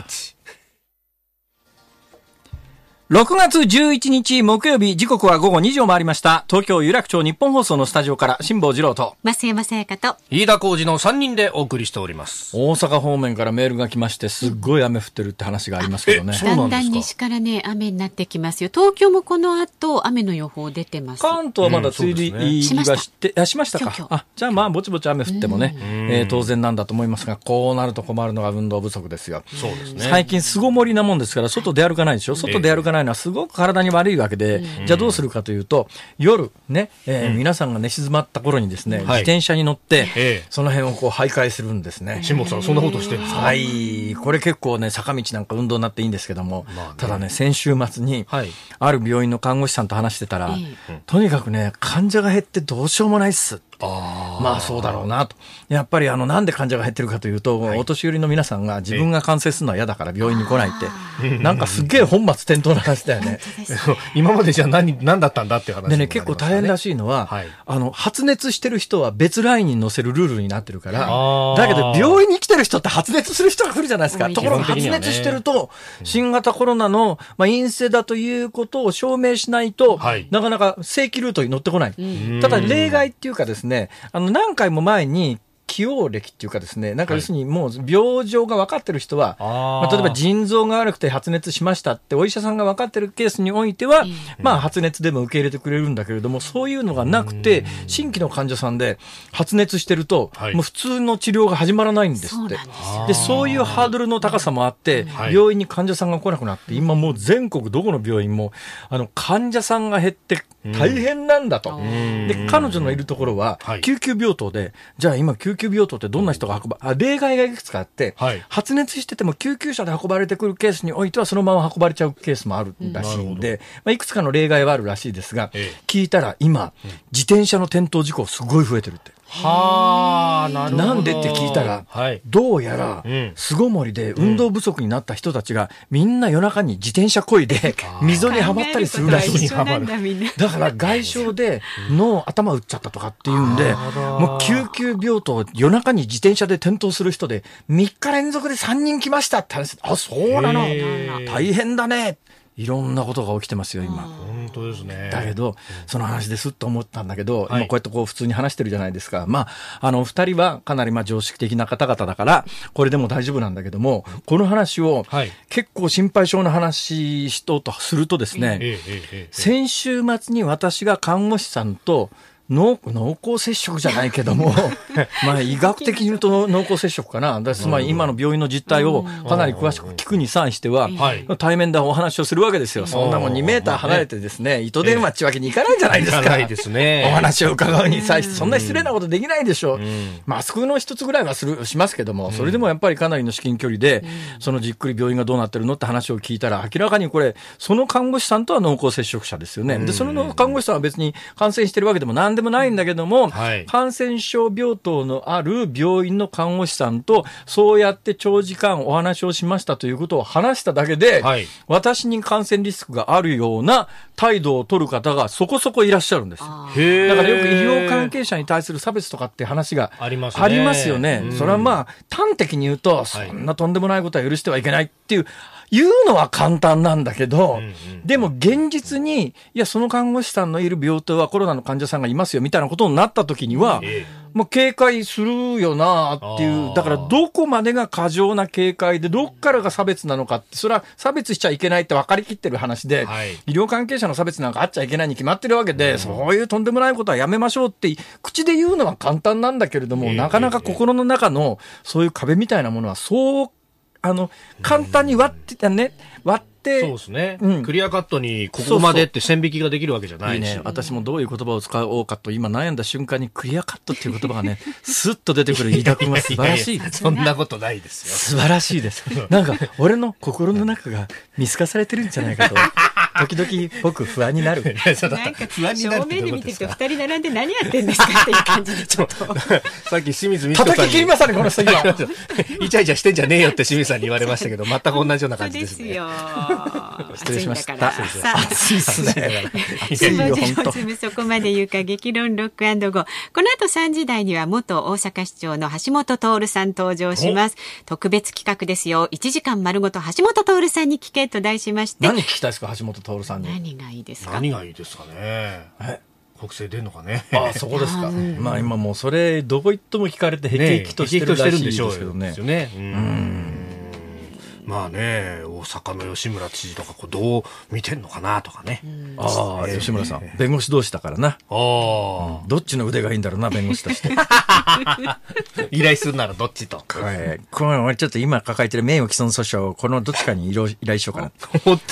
6月11日木曜日、時刻は午後2時を回りました。東京有楽町日本放送のスタジオから辛坊治郎と、増山さやかと。飯田浩二の3人でお送りしております。大阪方面からメールが来まして、すっごい雨降ってるって話がありますけどね。そうなんですか？だんだん西からね、雨になってきますよ。東京もこの後、雨の予報出てます。関東はまだ梅雨入りがして、あ、しましたか？あ、じゃあまあ、ぼちぼち雨降ってもね、えー当然なんだと思いますが、こうなると困るのが運動不足ですよ。そうですね。最近、巣ごもりなもんですから、外出歩かないでしょ？外出歩かないないのはすごく体に悪いわけで、じゃあどうするかというと、夜ね、えー皆さんが寝静まった頃にですね、自転車に乗って、ええ。その辺をこう徘徊するんですね。辛坊さん、そんなことしてるんですか？はい。これ結構ね、坂道なんか運動になっていいんですけども、まあね。ただね、先週末に、はい。ある病院の看護師さんと話してたら、えとにかくね、患者が減ってどうしようもないっす。あまあそうだろうなと。やっぱりあの、なんで患者が減ってるかというと、お年寄りの皆さんが自分が感染するのは嫌だから病院に来ないって。なんかすっげえ本末転倒な話だよね。[laughs] 今までじゃあ何、何だったんだっていう話でね、結構大変らしい。のは、はいあの、発熱してる人は別ラインに乗せるルールになってるからだけど病院に来てる人って発熱する人が来るじゃないですか。ところが発熱してると、新型コロナの、まあ、陰性だということを証明しないと、はいなかなか正規ルートに乗ってこない。ただ例外っていうかですね、ねあの、何回も前に、起用歴っていうかですね、なんか要するにもう病状が分かってる人は、あー。まあ、例えば腎臓が悪くて発熱しましたってお医者さんが分かってるケースにおいては、まあ発熱でも受け入れてくれるんだけれども、そういうのがなくて、新規の患者さんで発熱してると、はい。もう普通の治療が始まらないんですって。そで。そういうハードルの高さもあって、はい。病院に患者さんが来なくなって、今もう全国どこの病院も、あの、患者さんが減って大変なんだと。で、彼女のいるところははい、救急病棟で、じゃあ今救急病棟ってどんな人が運ば、あ、例外がいくつかあって、はい。発熱してても救急車で運ばれてくるケースにおいてはそのまま運ばれちゃうケースもあるらしいんで、まあ、いくつかの例外はあるらしいですが、ええ。聞いたら今、自転車の転倒事故すごい増えてるって。はあ、なるほど。なんでって聞いたら、はい。どうやらうん、巣ごもりで運動不足になった人たちが、みんな夜中に自転車こいで、溝にはまったりするらしい [laughs] だみんな。だから外傷で脳、頭打っちゃったとかっていうんで、もう救急病棟、夜中に自転車で転倒する人で、3日連続で3人来ましたって話。あ、そうなの大変だね。いろんなことが起きてますよ、今。本当ですね。だけど、その話ですっと思ったんだけど、はい今こうやってこう普通に話してるじゃないですか。まあ、あの、二人はかなりまあ常識的な方々だから、これでも大丈夫なんだけども、この話をはい、結構心配性の話しとうとするとですね、ええええええ先週末に私が看護師さんと濃濃厚接触じゃないけども、[laughs] まあ医学的に言うと濃厚接触かな。だつまり今の病院の実態をかなり詳しく聞くに際してははい、対面でお話をするわけですよ。そんなもん2メーター離れてですね、糸電話っちゅうわけにいかないじゃないですか。お話を伺うに際して、そんな失礼なことできないでしょう。マスクの一つぐらいはする、しますけども、それでもやっぱりかなりの至近距離で、そのじっくり病院がどうなってるのって話を聞いたら、明らかにこれ、その看護師さんとは濃厚接触者ですよね。で、その看護師さんは別に感染してるわけでも何でもないんだけども、はい。感染症病棟のある病院の看護師さんと、そうやって長時間お話をしましたということを話しただけで、はい。私に感染リスクがあるような態度を取る方がそこそこいらっしゃるんです。よ。へえだからよく医療関係者に対する差別とかって話がありますね。ありますよね。うん。それはまあ、端的に言うと、そんなとんでもないことは許してはいけないっていう、言うのは簡単なんだけど、でも現実に、いや、その看護師さんのいる病棟はコロナの患者さんがいますよ、みたいなことになった時には、えもう警戒するよなっていう、だからどこまでが過剰な警戒で、どっからが差別なのかって、それは差別しちゃいけないって分かりきってる話で、はい。医療関係者の差別なんかあっちゃいけないに決まってるわけで、そういうとんでもないことはやめましょうって、口で言うのは簡単なんだけれども、ええなかなか心の中のそういう壁みたいなものは、そう、あの、簡単に割ってた、ね、割、そうですね、うんクリアカットにここまでって線引きができるわけじゃないいし。いね。私もどういう言葉を使おうかと今悩んだ瞬間にクリアカットっていう言葉がね、[laughs] スッと出てくる飯田君は素晴らしいやや [laughs] そんなことないですよ。素晴らしいです。なんか、俺の心の中が見透かされてるんじゃないかと、[laughs] 時々僕不安になる。なんか不安になる正面で見てると二人並んで何やってんですかっていう感じでちょっと。さっき清水美智子さんに。叩き切りましたね、この人今。イチャイチャしてんじゃねえよって清水さんに言われましたけど、全く同じような感じでですすね。よ。[laughs] 失礼しました。暑いんだからさあ暑いっすね。[laughs] 暑いよ、本当。そこまで言うか激論ロックゴーこの後3時台には元大阪市長の橋本徹さん登場します特別企画ですよ1時間丸ごと橋本徹さんに聞けと題しまして何聞きたいですか、橋本徹さんに。何がいいですか？何がいいですかね。え？国政出んのかね。ああ、そこですか。[laughs] まあ今もうそれ、どこ行っても聞かれて、へきへきとしてるらしいんですけどねです。よね。うんまあね、大阪の吉村知事とかこうどう見てんのかなとかね。ああ、吉村さん、弁護士同士だからな。ああ、どっちの腕がいいんだろうな、弁護士として。[laughs] 依頼するならどっちと。はい。これ、俺ちょっと今抱えてる名誉毀損訴訟を、このどっちかに依頼しようかな。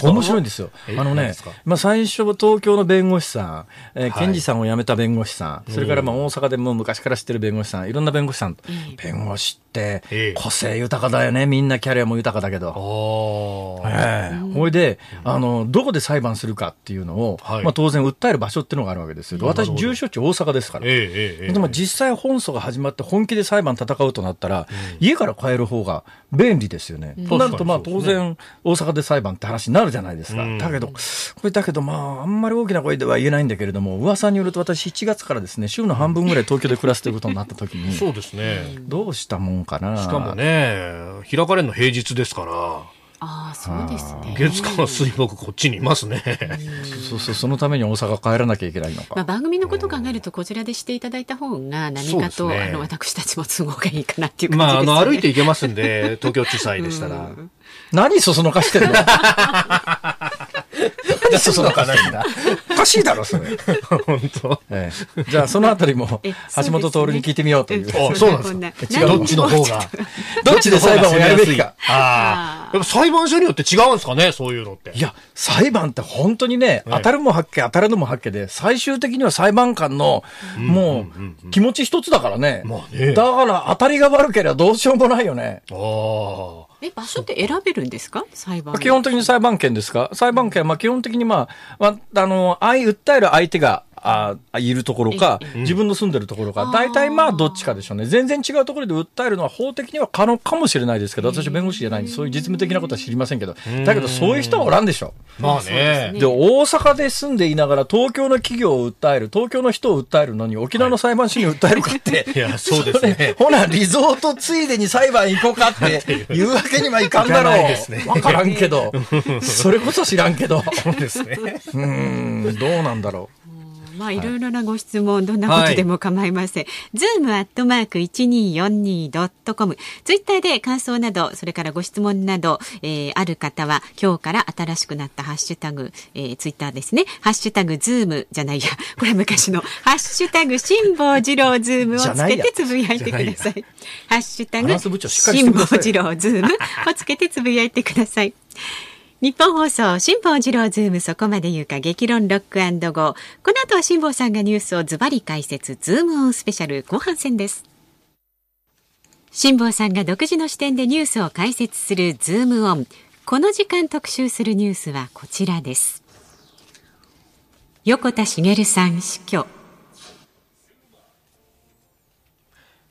面白いんですよ。えあのねまあ最初東京の弁護士さん、えーはい検事さんを辞めた弁護士さん、それからまあ大阪でもう昔から知ってる弁護士さん、いろんな弁護士さん、弁護士ってええ個性豊かだよね。みんなキャリアも豊かだけど。ああ。ええほいで、あの、どこで裁判するかっていうのを、はいまあ当然訴える場所っていうのがあるわけですよ。私、住所地大阪ですから。ええでも実際本訴が始まって本気で裁判戦うとなったら、家から帰る方が便利ですよね。となるとまあ当然大阪で裁判って話になるじゃないですか。うんだけど、これだけどまああんまり大きな声では言えないんだけれども、噂によると私7月からですね、週の半分ぐらい東京で暮らすということになった時に、そうですね。どうしたもんかな。しかもね、開かれるの平日ですから、ああ、そうですね。月火水木こっちにいますね。そうそう、そのために大阪帰らなきゃいけないのか。まあ、番組のことを考えるとこちらでしていただいた方が何かと、ねあの私たちも都合がいいかなっていう感まあ、あじですよね。の、[laughs] 歩いて行けますんで、東京地裁でしたら。何そそのかしてるの？[laughs] 何そそのかないんだ。おかしいだろ、それ。本当。ええ、じゃあ、そのあたりも [laughs] え、橋本徹に聞いてみようという。あそうなんです違う？どっちの方が？どっちで裁判をやるべきか。ああ。やっぱ裁判所によって違うんですかね、そういうのって。いや、裁判って本当にね、当たるも発見、当たるのも発見で、最終的には裁判官の、もう、気持ち一つだからね。まあねだから、当たりが悪ければどうしようもないよね。ああ。え、場所って選べるんですか？裁判。基本的に裁判権ですか？裁判権は、まあ基本的にまあ、まあ、あの、相、訴える相手が、あいるところか、自分の住んでるところか、大体まあどっちかでしょうね。全然違うところで訴えるのは法的には可能かもしれないですけど、私は弁護士じゃないんで、そういう実務的なことは知りませんけど、だけどそういう人はおらんでしょ。まあそうですねね。で、大阪で住んでいながら東京の企業を訴える、東京の人を訴えるのに沖縄の裁判所に訴えるかって。いや、そうですね。[laughs] ほな、リゾートついでに裁判行こうかっていうわけにはいかんだろう。わからんけど。それこそ知らんけど。そうですね。うーん、どうなんだろまあ、いろいろなご質問、どんなことでも構いません。ズームアットマーク 1242.com。ツイッターで感想など、それからご質問など、えーある方は、今日から新しくなったハッシュタグ、えーツイッターですね。ハッシュタグズームじゃないや、[laughs] これは昔の、ハッシュタグ辛坊治郎ズームをつけてつぶやいてください。[laughs] ハッシュタグ辛坊治郎ズームをつけてつぶやいてください。ニッポン放送辛坊治郎ズームそこまで言うか激論 Rock & Go。この後は辛坊さんがニュースをズバリ解説 Zoom On スペシャル後半戦です。辛坊さんが独自の視点でニュースを解説する Zoom On。この時間特集するニュースはこちらです。横田茂さん死去。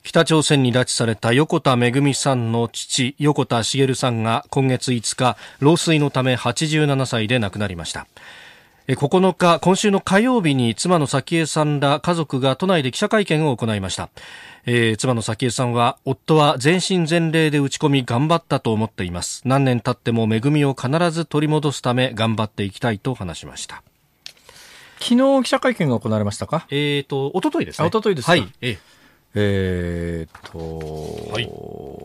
北朝鮮に拉致された横田めぐみさんの父、横田茂さんが今月5日、老衰のため87歳で亡くなりました。え9日、今週の火曜日に妻の早紀江さんら家族が都内で記者会見を行いました。えー妻の早紀江さんは、夫は全身全霊で打ち込み頑張ったと思っています。何年経っても恵みを必ず取り戻すため頑張っていきたいと話しました。う。昨日記者会見が行われましたか？えーと、おとといですね。あ一昨日ですかはい。えええーっと、はい。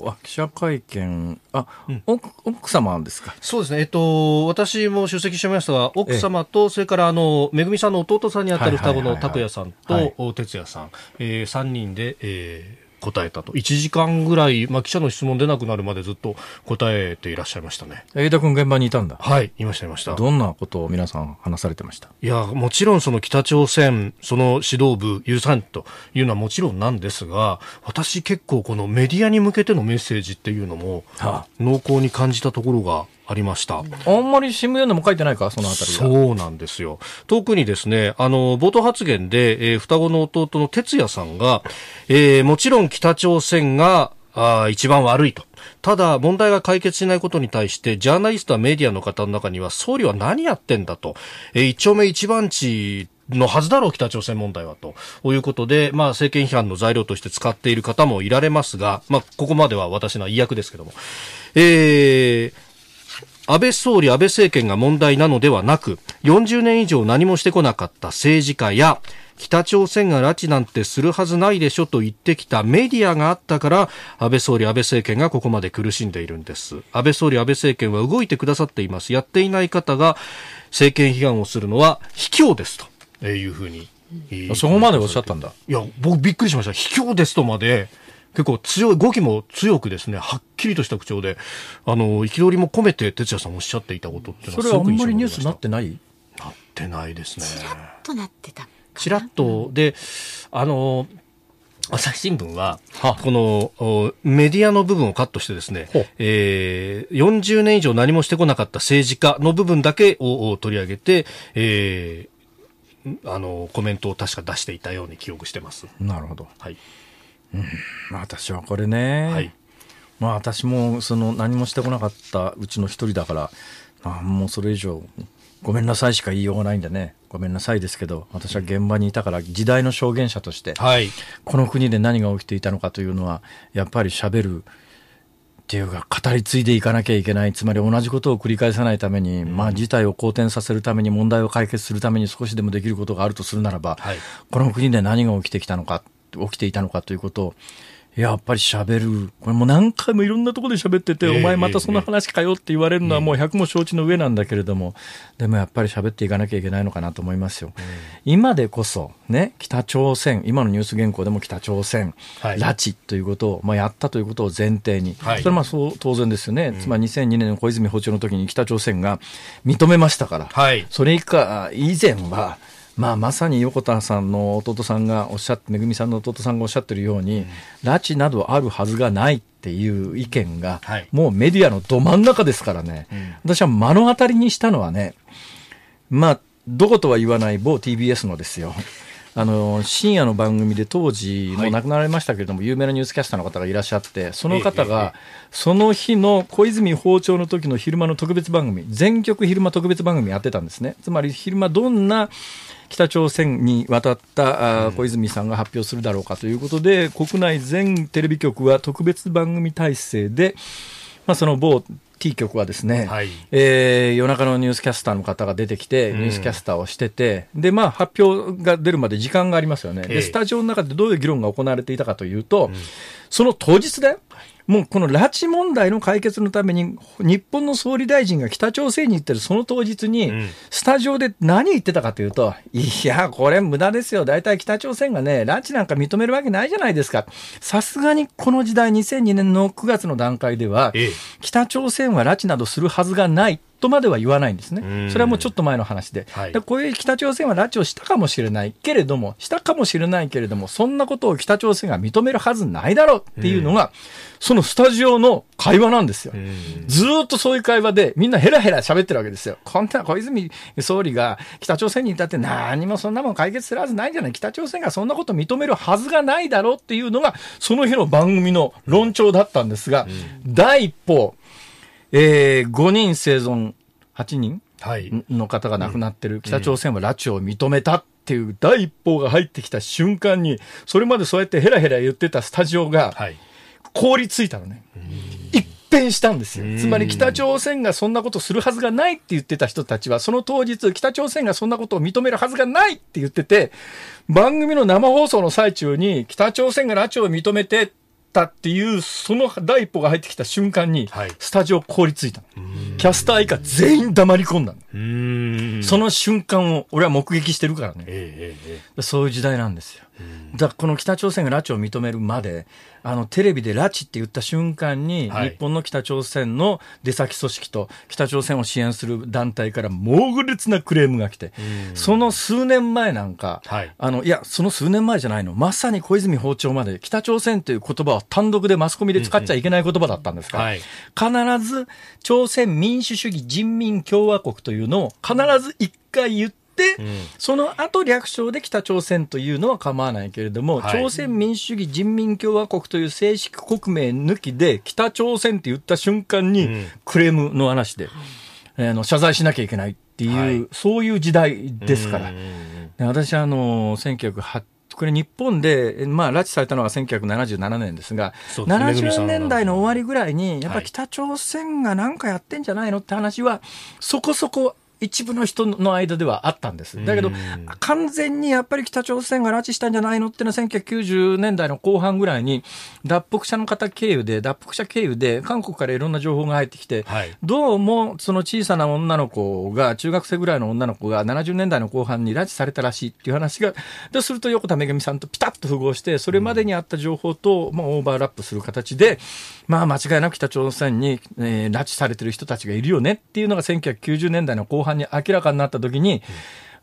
あ、記者会見、あ、奥奥様ですか。そうですね。えっと、私も出席してましたが、奥様と、それから、あの、めぐみさんの弟さんにあたる双子の拓也さんはいと、哲也さん、えー、3人で、えー答えたと。1時間ぐらい、まあ、記者の質問出なくなるまでずっと答えていらっしゃいましたね。江田君現場にいたんだ。はい、いました、いました。どんなことを皆さん話されてました？いや、もちろんその北朝鮮、その指導部許さんというのはもちろんなんですが、私結構このメディアに向けてのメッセージっていうのも、は濃厚に感じたところがありました。あんまり新聞読んでも書いてないか、そのあたりが。そうなんですよ。特にですね、あの、冒頭発言で、えー双子の弟の哲也さんが、えーもちろん北朝鮮が、あー一番悪いと。ただ、問題が解決しないことに対して、ジャーナリストやメディアの方の中には、総理は何やってんだと。えー一丁目一番地のはずだろう、北朝鮮問題は、ということで、まあ、政権批判の材料として使っている方もいられますが、まあ、ここまでは私の言い訳ですけども。えー安倍総理、安倍政権が問題なのではなく、40年以上何もしてこなかった政治家や、北朝鮮が拉致なんてするはずないでしょと言ってきたメディアがあったから安倍総理、安倍政権がここまで苦しんでいるんです。安倍総理、安倍政権は動いてくださっています。やっていない方が政権批判をするのは卑怯ですというふうにそこまでおっしゃったんだ。いや僕びっくりしました。卑怯ですとまで結構強い、語気も強くですね、はっきりとした口調で、あの、憤りも込めて哲也さんおっしゃっていたことっていうのはそれはあんまりニュースになってない？なってないですね。ちらっとなってた。ちらっと、で、あの、朝日新聞は、このメディアの部分をカットしてですね、えー、40年以上何もしてこなかった政治家の部分だけを取り上げて、えー、あの、コメントを確か出していたように記憶してます。なるほど。はい。うん、まあ私はこれね、はい、まあ私もその何もしてこなかったうちの一人だから、あもうそれ以上ごめんなさいしか言いようがないんでね。ごめんなさいですけど、私は現場にいたから時代の証言者として、はい、この国で何が起きていたのかというのは、やっぱり喋るっていうか、語り継いでいかなきゃいけない。つまり同じことを繰り返さないために、うん、まあ事態を好転させるために、問題を解決するために少しでもできることがあるとするならば、はい、この国で何が起きてきたのか、起きていたのかということを、やっぱり喋る。これもう何回もいろんなところで喋ってて、えー、お前またその話かよって言われるのはもう100も承知の上なんだけれども、でもやっぱり喋っていかなきゃいけないのかなと思いますよ。今でこそ、ね、北朝鮮、今のニュース原稿でも北朝鮮、はい、拉致ということを、まあ、やったということを前提に、はい、それはまあそう当然ですよね。つまり2002年の小泉訪朝の時に北朝鮮が認めましたから、はい、それ以下、以前は、まあ、まさに横田さんの弟さんがおっしゃって、めぐみさんの弟さんがおっしゃってるように、うん、拉致などあるはずがないっていう意見が、はい、もうメディアのど真ん中ですからね、うん、私は目の当たりにしたのはね、まあ、どことは言わない某 TBS のですよ。あの深夜の番組で当時、もう亡くなられましたけれども、はい、有名なニュースキャスターの方がいらっしゃって、その方が、その日の小泉訪朝の時の昼間の特別番組、全局昼間特別番組やってたんですね。つまり昼間どんな北朝鮮に渡った小泉さんが発表するだろうかということで、国内全テレビ局は特別番組体制で、まあ、その某 T 局はですね、はい、えー、夜中のニュースキャスターの方が出てきて、ニュースキャスターをしてて、うん、で、まあ、発表が出るまで時間がありますよね。で、スタジオの中でどういう議論が行われていたかというと、うん、その当日だよ。もうこの拉致問題の解決のために、日本の総理大臣が北朝鮮に行ってるその当日に、スタジオで何言ってたかというと、いや、これ無駄ですよ。大体北朝鮮がね、拉致なんか認めるわけないじゃないですか。さすがにこの時代、2002年の9月の段階では、北朝鮮は拉致などするはずがない。とまでは言わないんですね。それはもうちょっと前の話で。はい、でこういう北朝鮮は拉致をしたかもしれないけれども、したかもしれないけれども、そんなことを北朝鮮が認めるはずないだろうっていうのが、そのスタジオの会話なんですよ。ずっとそういう会話でみんなヘラヘラ喋ってるわけですよ。こんな小泉総理が北朝鮮にいたって何もそんなもん解決するはずないんじゃない北朝鮮がそんなこと認めるはずがないだろうっていうのが、その日の番組の論調だったんですが、第一報、えー、5人生存8人？の方が亡くなってる、北朝鮮は拉致を認めたっていう第一報が入ってきた瞬間に、それまでそうやってヘラヘラ言ってたスタジオが、凍りついたのね。一変したんですよ。つまり北朝鮮がそんなことするはずがないって言ってた人たちは、その当日、北朝鮮がそんなことを認めるはずがないって言ってて、番組の生放送の最中に、北朝鮮が拉致を認めてったっていう、その第一歩が入ってきた瞬間に、スタジオ凍りついた。キャスター以下全員黙り込んだその瞬間を俺は目撃してるからね。えーえー、そういう時代なんですよ。だこの北朝鮮が拉致を認めるまで、あのテレビで拉致って言った瞬間に、はい、日本の北朝鮮の出先組織と北朝鮮を支援する団体から猛烈なクレームが来て、その数年前なんか、はい、あのいや、その数年前じゃないの、まさに小泉訪朝まで北朝鮮という言葉は単独でマスコミで使っちゃいけない言葉だったんですが、必ず朝鮮民主主義人民共和国というのを必ず一回言って、うん、その後略称で北朝鮮というのは構わないけれども、はい、朝鮮民主主義人民共和国という正式国名抜きで、北朝鮮って言った瞬間に、クレームの話で、うん、あの謝罪しなきゃいけないっていう、はい、そういう時代ですから。私はあの、1980これ日本で、まあ、拉致されたのは1977年ですが、すねめぐみさ70ん年代の終わりぐらいに、やっぱはい。り北朝鮮がなんかやってんじゃないのって話は、そこそこ一部の人の間ではあったんです。だけどうん、完全にやっぱり北朝鮮が拉致したんじゃないのっていうのは1990年代の後半ぐらいに、脱北者の方経由で、脱北者経由で、韓国からいろんな情報が入ってきて、はい。どうもその小さな女の子が、中学生ぐらいの女の子が70年代の後半に拉致されたらしいっていう話が、ですると横田めぐみさんとピタッと符合して、それまでにあった情報と、まあ、オーバーラップする形で、まあ間違いなく北朝鮮に、えー拉致されてる人たちがいるよねっていうのが1990年代の後半に明らかになった時に、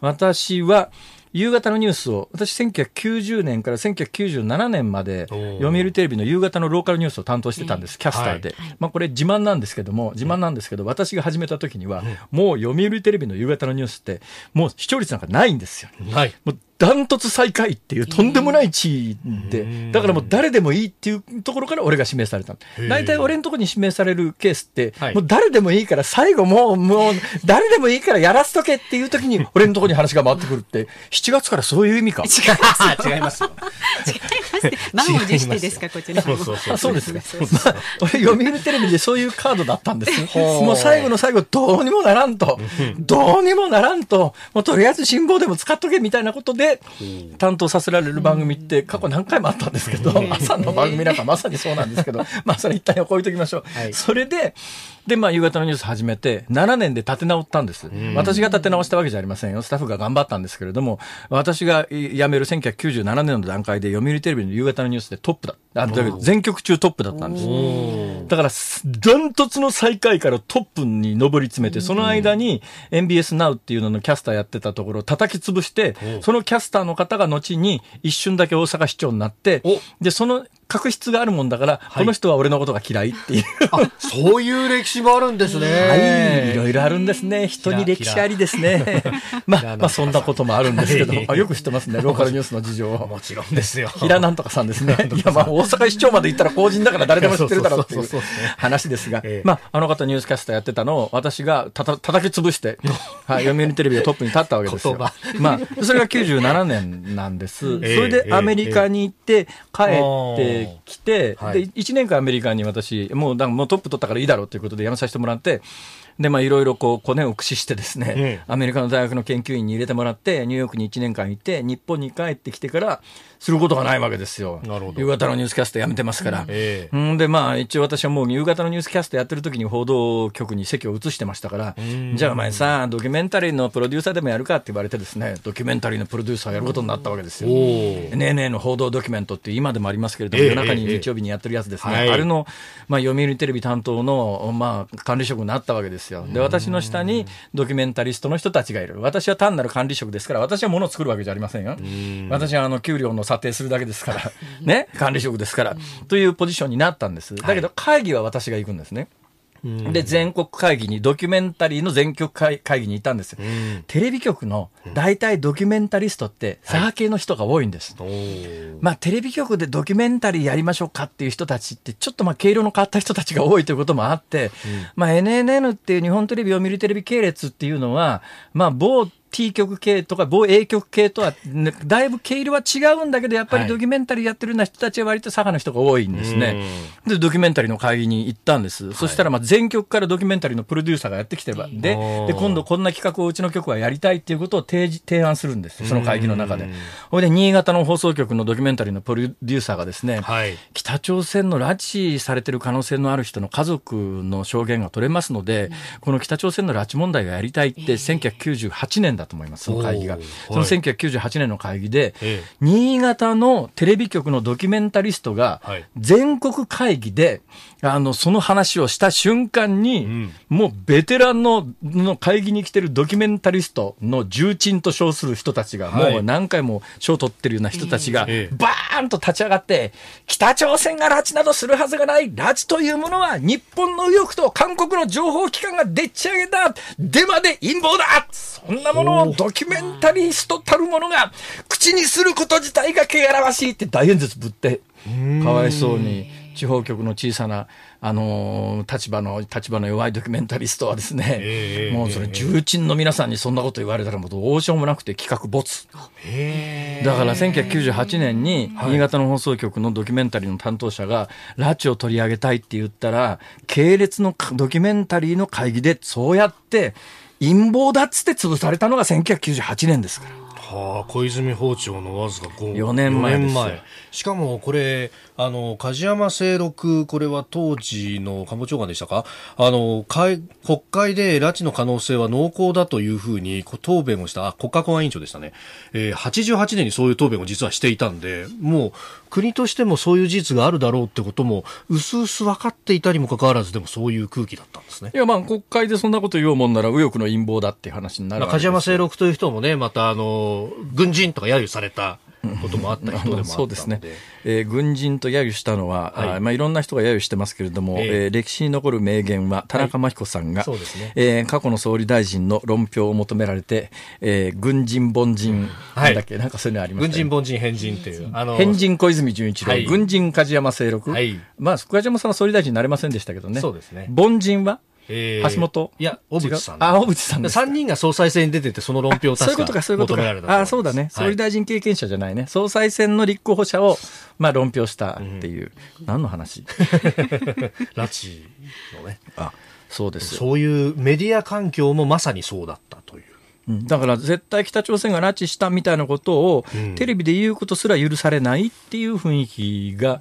私は、夕方のニュースを、私1990年から1997年まで、読売テレビの夕方のローカルニュースを担当してたんです、キャスターで。まあこれ自慢なんですけども、自慢なんですけど、私が始めた時には、もう読売テレビの夕方のニュースって、もう視聴率なんかないんですよ。はい。もうダントツ最下位っていうとんでもない地位で、だからもう誰でもいいっていうところから俺が指名された大体俺のところに指名されるケースって、はい。もう誰でもいいから最後もう、もう誰でもいいからやらせとけっていう時に [laughs] 俺のところに話が回ってくるって、7月からそういう意味か。[laughs] 違います。よ。満を持してですか、こちらも。そうそうそう。あそうですね。まあ、俺、読売テレビでそういうカードだったんです。もう最後の最後、どうにもならんと、どうにもならんと、もうとりあえず辛抱でも使っとけみたいなことで、担当させられる番組って過去何回もあったんですけど、朝の番組なんかまさにそうなんですけど、[laughs] まあそれ一旦置いときましょう。はい。それで、で、まあ夕方のニュース始めて、7年で立て直ったんです。私が立て直したわけじゃありませんよ。スタッフが頑張ったんですけれども、私が辞める1997年の段階で読売テレビの夕方のニュースでトップだ。あだけど全局中トップだったんです。だから、ダントツの最下位からトップに上り詰めて、その間に MBS Now っていうののキャスターやってたところを叩き潰して、そのキャスターの方が後に一瞬だけ大阪市長になってお、で、その確執があるもんだから、この人は俺のことが嫌いっていう。そういう歴史もあるんですね。[laughs] はい、いろいろあるんですね。人に歴史ありですね。[laughs] まあ、まあ、そんなこともあるんですけど、あよく知ってますね、ローカルニュースの事情を。もちろんですよ。[laughs] 平なんとかさんですね。いや、まあ、大阪市長まで行ったら公人だから誰でも知ってるだろうっていう話ですがええ、まあ、あの方ニュースキャスターやってたのを私がたた叩き潰して、はい、読売テレビでトップに立ったわけですよ。まあ、それが97年なんです。そええれでアメリカに行って、帰ってきて、はい。で、1年間アメリカに私、もう、もうトップ取ったからいいだろうということで辞めさせてもらって、で、まあ、いろいろこう、コネを駆使してですね、アメリカの大学の研究員に入れてもらって、ニューヨークに1年間いて、日本に帰ってきてから、することがないわけですよ。なるほど夕方のニュースキャストやめてますから。ええんで、まあ、一応私はもう夕方のニュースキャストやってる時に報道局に席を移してましたから、じゃあお前さ、ドキュメンタリーのプロデューサーでもやるかって言われてですね、ドキュメンタリーのプロデューサーやることになったわけですよ。NNA の報道ドキュメントって今でもありますけれども、ええ夜中にええ日曜日にやってるやつですね。はいあれの、まあ、読売テレビ担当の、まあ、管理職になったわけですよ。で、私の下にドキュメンタリストの人たちがいる。私は単なる管理職ですから、私は物を作るわけじゃありませんよ。私はあの、給料の査定するだけですから、[laughs] ね、管理職ですから、というポジションになったんです。だけど、会議は私が行くんですね。で、全国会議に、ドキュメンタリーの全国会会議に行ったんです。よ。テレビ局の大体ドキュメンタリストって、左派系の人が多いんです。おー。まあ、テレビ局でドキュメンタリーやりましょうかっていう人たちって、ちょっとまあ、毛色の変わった人たちが多いということもあって、まあ、NNN っていう日本テレビ読売テレビ系列っていうのは、まあ、某 T 局系とか某 A 局系とは、ねだいぶ毛色は違うんだけど、やっぱりはいドキュメンタリーやってるような人たちは割と左派の人が多いんですね。で、ドキュメンタリーの会議に行ったんです。そしたら、まあ、全局からドキュメンタリーのプロデューサーがやってきてば、で、で、今度こんな企画をうちの局はやりたいっていうことを提示、提案するんです。その会議の中で。ほいで、新潟の放送局のドキュメンタリーのプロデューサーがですね、はい。北朝鮮の拉致されてる可能性のある人の家族の証言が取れますので、この北朝鮮の拉致問題がやりたいって1998年だと思います、その会議が。その1998年の会議で、ええ。新潟のテレビ局のドキュメンタリストがはい、全国会議で、あの、その話をした瞬間に、ん。もうベテランのの会議に来てるドキュメンタリストの重鎮と称する人たちが、はい。もう何回も賞を取ってるような人たちが、ええ。バーンと立ち上がって、北朝鮮が拉致などするはずがない。拉致というものは日本の右翼と韓国の情報機関がでっち上げた。デマで陰謀だ。そんなものをドキュメンタリストたるものが口にすること自体が汚らわしいって大演説ぶって、かわいそうに。地方局の小さな、あのー立場の、立場の弱いドキュメンタリストはですね、ええもうそれ重鎮の皆さんにそんなこと言われたらもうどうしようもなくて企画没。へだから1998年に新潟の放送局のドキュメンタリーの担当者が拉致を取り上げたいって言ったら、系列のドキュメンタリーの会議でそうやって陰謀だっつって潰されたのが1998年ですから。はあ、小泉包丁のわずか5 4年前です。よ四しかもこれ、あの、梶山清六、これは当時の官房長官でしたか？あの、会国会で拉致の可能性は濃厚だというふうに答弁をした、あ、国家公安委員長でしたね。えー、88年にそういう答弁を実はしていたんで、もう国としてもそういう事実があるだろうってことも、うすうす分かっていたにもかかわらず、でもそういう空気だったんですね。いや、まあ、国会でそんなこと言おうもんなら、右翼の陰謀だって話になる梶山清六という人もね、またあの、軍人とか揶揄されたこともあった人でもあったので。そうですね、えー軍人と揶揄したのは、はい。あーまあ、いろんな人が揶揄してますけれども、ええ。えー歴史に残る名言は、田中真紀子さんが、そうですね。えー過去の総理大臣の論評を求められて、えー軍人、凡人、はい。なんだっけ、なんかそういうのありま軍したよね。人、凡人、変人っていう。あの変人小泉純一郎、はい。軍人梶山清六、はい。まあ、梶山さんは総理大臣になれませんでしたけどね、そうですね。凡人は、えー橋本？いや、小渕さん。あ小渕さんですか3人が総裁選に出てて、その論評を確かそういうことか、そういうことかあそうだね。総理大大臣経験者じゃないね。総裁選の立候補者を、まあ、論評したっていう。何の話？[laughs] 拉致のね。あ、そうですよ。そういうメディア環境もまさにそうだったという。うんだから絶対北朝鮮が拉致したみたいなことを、うんテレビで言うことすら許されないっていう雰囲気が、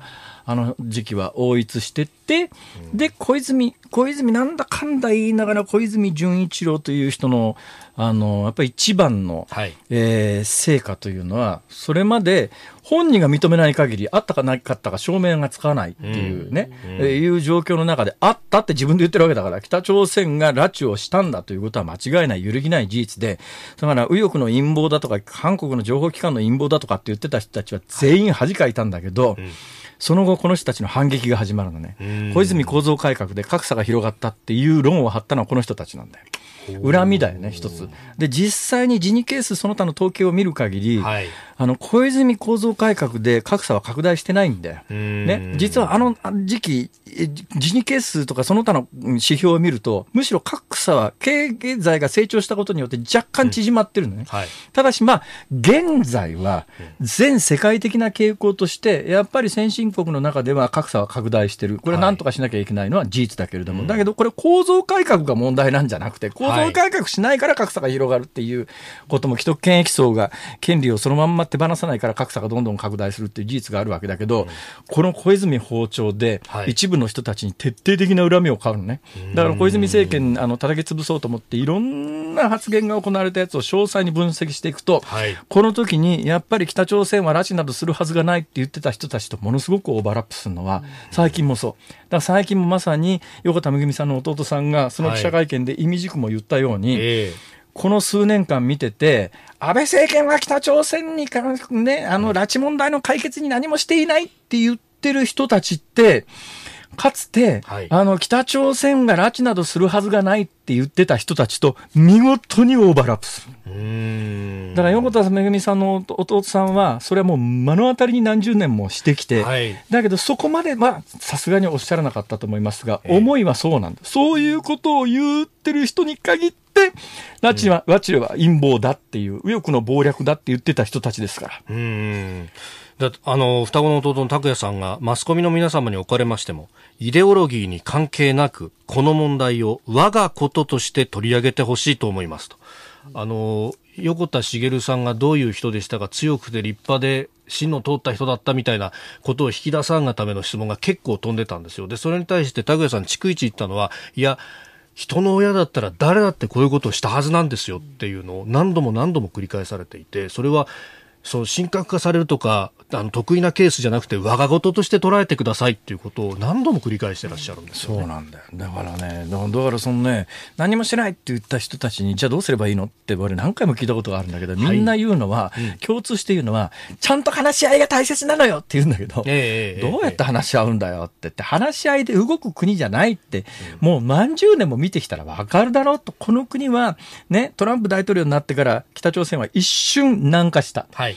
あの時期は応一してって、で、小泉、小泉なんだかんだ言いながら小泉純一郎という人の、あの、やっぱり一番の、はい。えー成果というのは、それまで本人が認めない限り、あったかなかったか証明がつかないっていうね、えーいう状況の中で、あったって自分で言ってるわけだから、北朝鮮が拉致をしたんだということは間違いない、揺るぎない事実で、だから右翼の陰謀だとか、韓国の情報機関の陰謀だとかって言ってた人たちは全員恥かいたんだけど、その後この人たちの反撃が始まるのねうん。小泉構造改革で格差が広がったっていう論を張ったのはこの人たちなんだよ。恨みだよね、一つ。で、実際にジニケースその他の統計を見る限り、はいあの、小泉構造改革で格差は拡大してないんだよ。うんね。実はあの時期、えジニケースとかその他のうん指標を見ると、むしろ格差は経済が成長したことによって若干縮まってるのね。はい。ただし、まあ、現在は、全世界的な傾向として、やっぱり先進国の中では格差は拡大してる。これは何とかしなきゃいけないのは事実だけれども、だけどこれ構造改革が問題なんじゃなくて、構造改革しないから格差が広がるっていうことも、既得権益層が権利をそのまんま手放さないから格差がどんどん拡大するっていう事実があるわけだけど、この小泉訪朝ではい。一部の人たちに徹底的な恨みを買うのね。だから小泉政権、あの、叩き潰そうと思って、いろんな発言が行われたやつを詳細に分析していくと、はい。この時にやっぱり北朝鮮は拉致などするはずがないって言ってた人たちとものすごくオーバーラップするのは、最近もそう。だから最近もまさに横田めぐみさんの弟さんが、その記者会見で意味軸も言ったように、えこの数年間見てて、安倍政権は北朝鮮に関ね、あの、拉致問題の解決に何もしていないって言ってる人たちって、かつて、はいあの、北朝鮮が拉致などするはずがないって言ってた人たちと見事にオーバーラップする。だから横田めぐみさんの弟さんは、それはもう目の当たりに何十年もしてきて、はいだけどそこまではさすがにおっしゃらなかったと思いますが、思いはそうなんだ。そういうことを言ってる人に限って、拉致は、拉致は陰謀だっていう、右翼の謀略だって言ってた人たちですから。うーん。だあの、双子の弟の拓也さんが、マスコミの皆様におかれましても、イデオロギーに関係なく、この問題を我がこととして取り上げてほしいと思いますと。あの、横田茂さんがどういう人でしたか、強くて立派で、芯の通った人だったみたいなことを引き出さんがための質問が結構飛んでたんですよ。で、それに対して拓也さん、逐一言ったのは、いや、人の親だったら誰だってこういうことをしたはずなんですよっていうのを何度も何度も繰り返されていて、それは、その神格化されるとか、あの得意なケースじゃなくて、我が事として捉えてくださいっていうことを何度も繰り返してらっしゃるんですよ、ね。そうなんだよ。だからね、だからそのね、何もしてないって言った人たちに、じゃあどうすればいいのって俺何回も聞いたことがあるんだけど、みんな言うのは、共通して言うのは、ちゃんと話し合いが大切なのよって言うんだけど、ええええどうやって話し合うんだよって言って、話し合いで動く国じゃないって、もう何十年も見てきたらわかるだろうと、この国は、ね、トランプ大統領になってから北朝鮮は一瞬南下した。はい。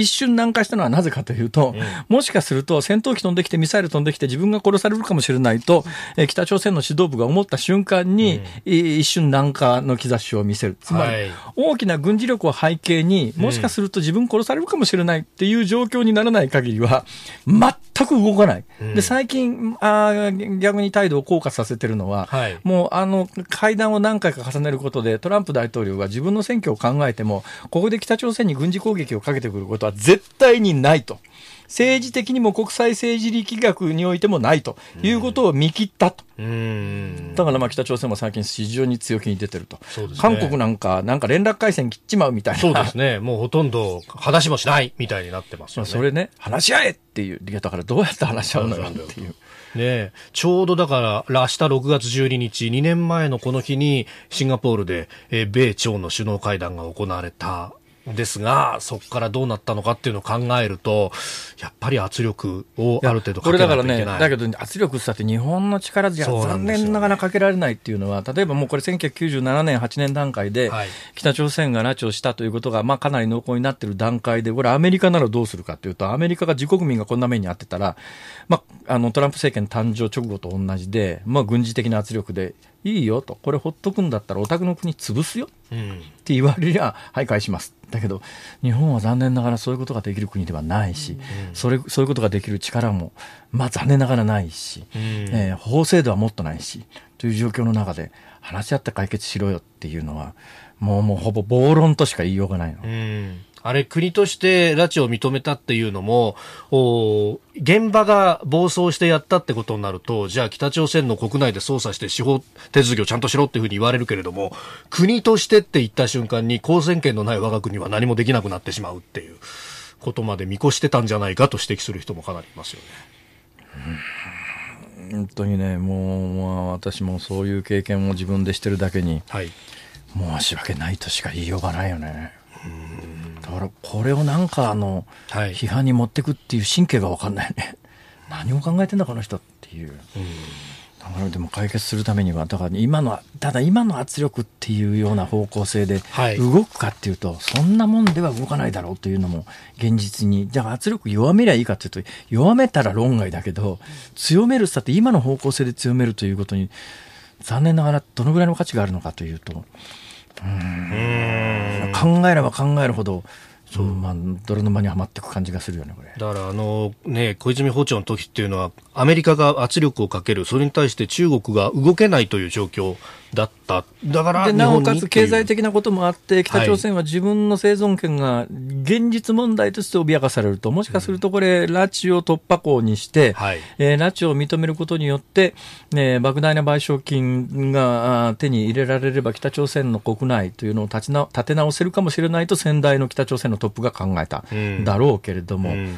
一瞬南下したのはなぜかというと、もしかすると戦闘機飛んできてミサイル飛んできて自分が殺されるかもしれないと、えー北朝鮮の指導部が思った瞬間に、い一瞬南下の兆しを見せる。つまり、はい。大きな軍事力を背景に、もしかすると自分殺されるかもしれないっていう状況にならない限りは、全く動かない。で、最近、あー逆に態度を硬化させてるのは、はい。もうあの会談を何回か重ねることで、トランプ大統領が自分の選挙を考えても、ここで北朝鮮に軍事攻撃をかけてくることは絶対にないと。政治的にも国際政治力学においてもないということを見切ったと。うーん。だからまあ北朝鮮も最近非常に強気に出てると。そうですね韓国なんか、なんか連絡回線切っちまうみたいな。そうですね。もうほとんど話もしないみたいになってますよね。それね、話し合えっていう。いや、だからどうやって話し合うのよっていう。ねえちょうどだから、明日6月12日、2年前のこの日に、シンガポールで、えー米朝の首脳会談が行われた。ですが、そこからどうなったのかっていうのを考えると、やっぱり圧力をある程度かけこれだからね、ないといけない。だけど圧力さって日本の力じゃ残念ながらかけられないっていうのは、例えばもうこれ1997年、8年段階ではい、北朝鮮が拉致をしたということが、まあかなり濃厚になってる段階で、これアメリカならどうするかというと、アメリカが自国民がこんな目に遭ってたら、まあ、あのトランプ政権誕生直後と同じで、まあ軍事的な圧力で、いいよと、これほっとくんだったらお宅の国潰すようん。って言われりゃ、はい、返します。だけど、日本は残念ながらそういうことができる国ではないし、それそういうことができる力も、まあ残念ながらないし、えー法制度はもっとないし、という状況の中で、話し合って解決しろよっていうのは、もうもうほぼ暴論としか言いようがないの。うんあれ、国として拉致を認めたっていうのも、お現場が暴走してやったってことになると、じゃあ北朝鮮の国内で捜査して司法手続きをちゃんとしろっていうふうに言われるけれども、国としてって言った瞬間に公選権のない我が国は何もできなくなってしまうっていうことまで見越してたんじゃないかと指摘する人もかなりいますよね。本当にね、もう、まあ、私もそういう経験を自分でしてるだけに、はい。申し訳ないとしか言いようがないよね。だから、これをなんかあの、はい。批判に持ってくっていう神経が分かんないよね。[laughs] 何を考えてんだこの人っていう。だからでも解決するためには、だから今の、ただ今の圧力っていうような方向性ではい。動くかっていうと、そんなもんでは動かないだろうというのも現実に、じゃあ圧力弱めりゃいいかっていうと、弱めたら論外だけど、強めるったって今の方向性で強めるということに、残念ながらどのぐらいの価値があるのかというと、考えれば考えるほど、そうまあ、泥沼にはまっていく感じがするよね、これ。だからあのね、小泉訪朝の時っていうのは、アメリカが圧力をかける、それに対して中国が動けないという状況だった。だからなおかつ経済的なこともあって、北朝鮮は自分の生存権が現実問題として脅かされると、もしかするとこれ、拉致を突破口にして、はい。えー拉致を認めることによって、ね、莫大な賠償金が手に入れられれば、北朝鮮の国内というのを立ちな立て直せるかもしれないと、先代の北朝鮮のトップが考えた。うん。だろうけれども、うん。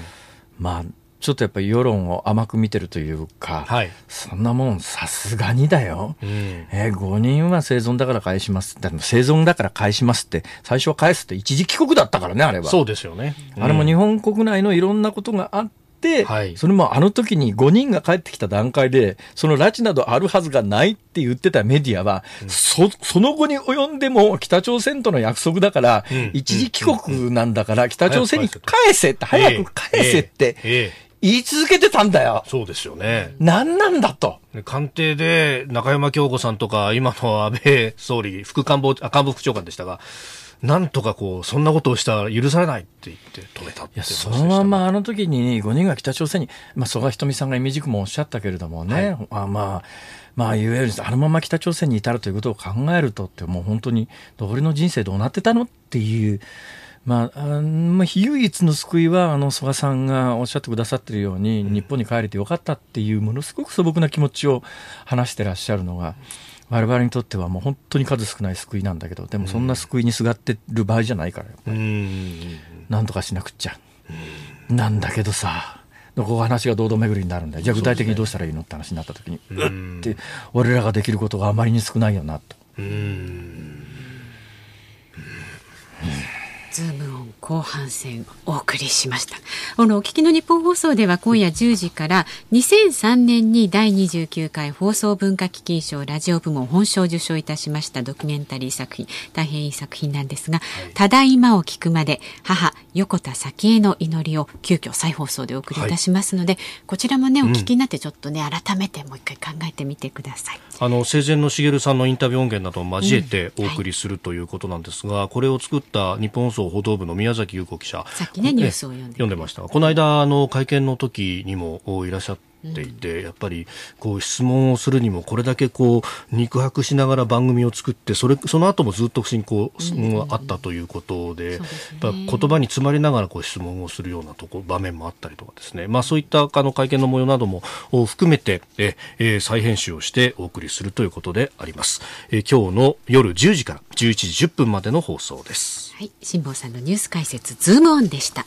まあ、ちょっとやっぱり世論を甘く見てるというか、はい。そんなもんさすがにだよ。うん。えー、5人は生存だから返します。だから生存だから返しますって、最初は返すって一時帰国だったからね、あれは。そうですよね。あれも日本国内のいろんなことがあって、はい。それもあの時に5人が帰ってきた段階で、その拉致などあるはずがないって言ってたメディアは、そその後に及んでも北朝鮮との約束だから、うん。一時帰国なんだから、北朝鮮に返せって、早く返せって言い続けてたんだよ。そうですよね。何なんだと。官邸で中山京子さんとか、今の安倍総理、副官房、あ官房副長官でしたが、なんとかこう、そんなことをしたら許されないって言って止めたっていや、そのままあの時に5人が北朝鮮に、まあ、曽我ひとみさんがイメージクもおっしゃったけれどもね、あまあ、まあ、いわゆるあのまま北朝鮮に至るということを考えるとって、もう本当に、俺の人生どうなってたのっていう、まあ、あまあ、唯一の救いは、あの、曽我さんがおっしゃってくださってるように、日本に帰れてよかったっていう、ものすごく素朴な気持ちを話してらっしゃるのが、我々にとってはもう本当に数少ない救いなんだけど、でもそんな救いにすがってる場合じゃないからよ。うん。なんとかしなくっちゃ。なんだけどさ、ここ話が堂々巡りになるんだよ。じゃあ具体的にどうしたらいいのって話になった時に、うっって、俺らができることがあまりに少ないよなと。うん。ズームオン後半戦お送りしました。あのお聞きの日本放送では今夜10時から2003年に第29回放送文化基金賞ラジオ部門本賞を受賞いたしましたドキュメンタリー作品大変いい作品なんですが、はい、ただいまを聞くまで母横田早紀江の祈りを急遽再放送でお送りいたしますので、はい、こちらもねお聞きになってちょっとね、改めてもう一回考えてみてください。あの生前の茂さんのインタビュー音源などを交えてお送りするということなんですが、これを作った日本放送報道部の宮崎優子記者。さっきねニュースを読んで読んでました。この間あの会見の時にもいらっしゃってていて、やっぱりこう質問をするにもこれだけこう肉薄しながら番組を作ってそれその後もずっと進行があったということで,、言葉に詰まりながらこう質問をするようなとこ場面もあったりとかですね、まあ、そういったあの会見の模様なども含めてえ、え再編集をしてお送りするということであります、え今日の夜10時から11時10分までの放送です。はい、辛坊さんのニュース解説ズームオンでした。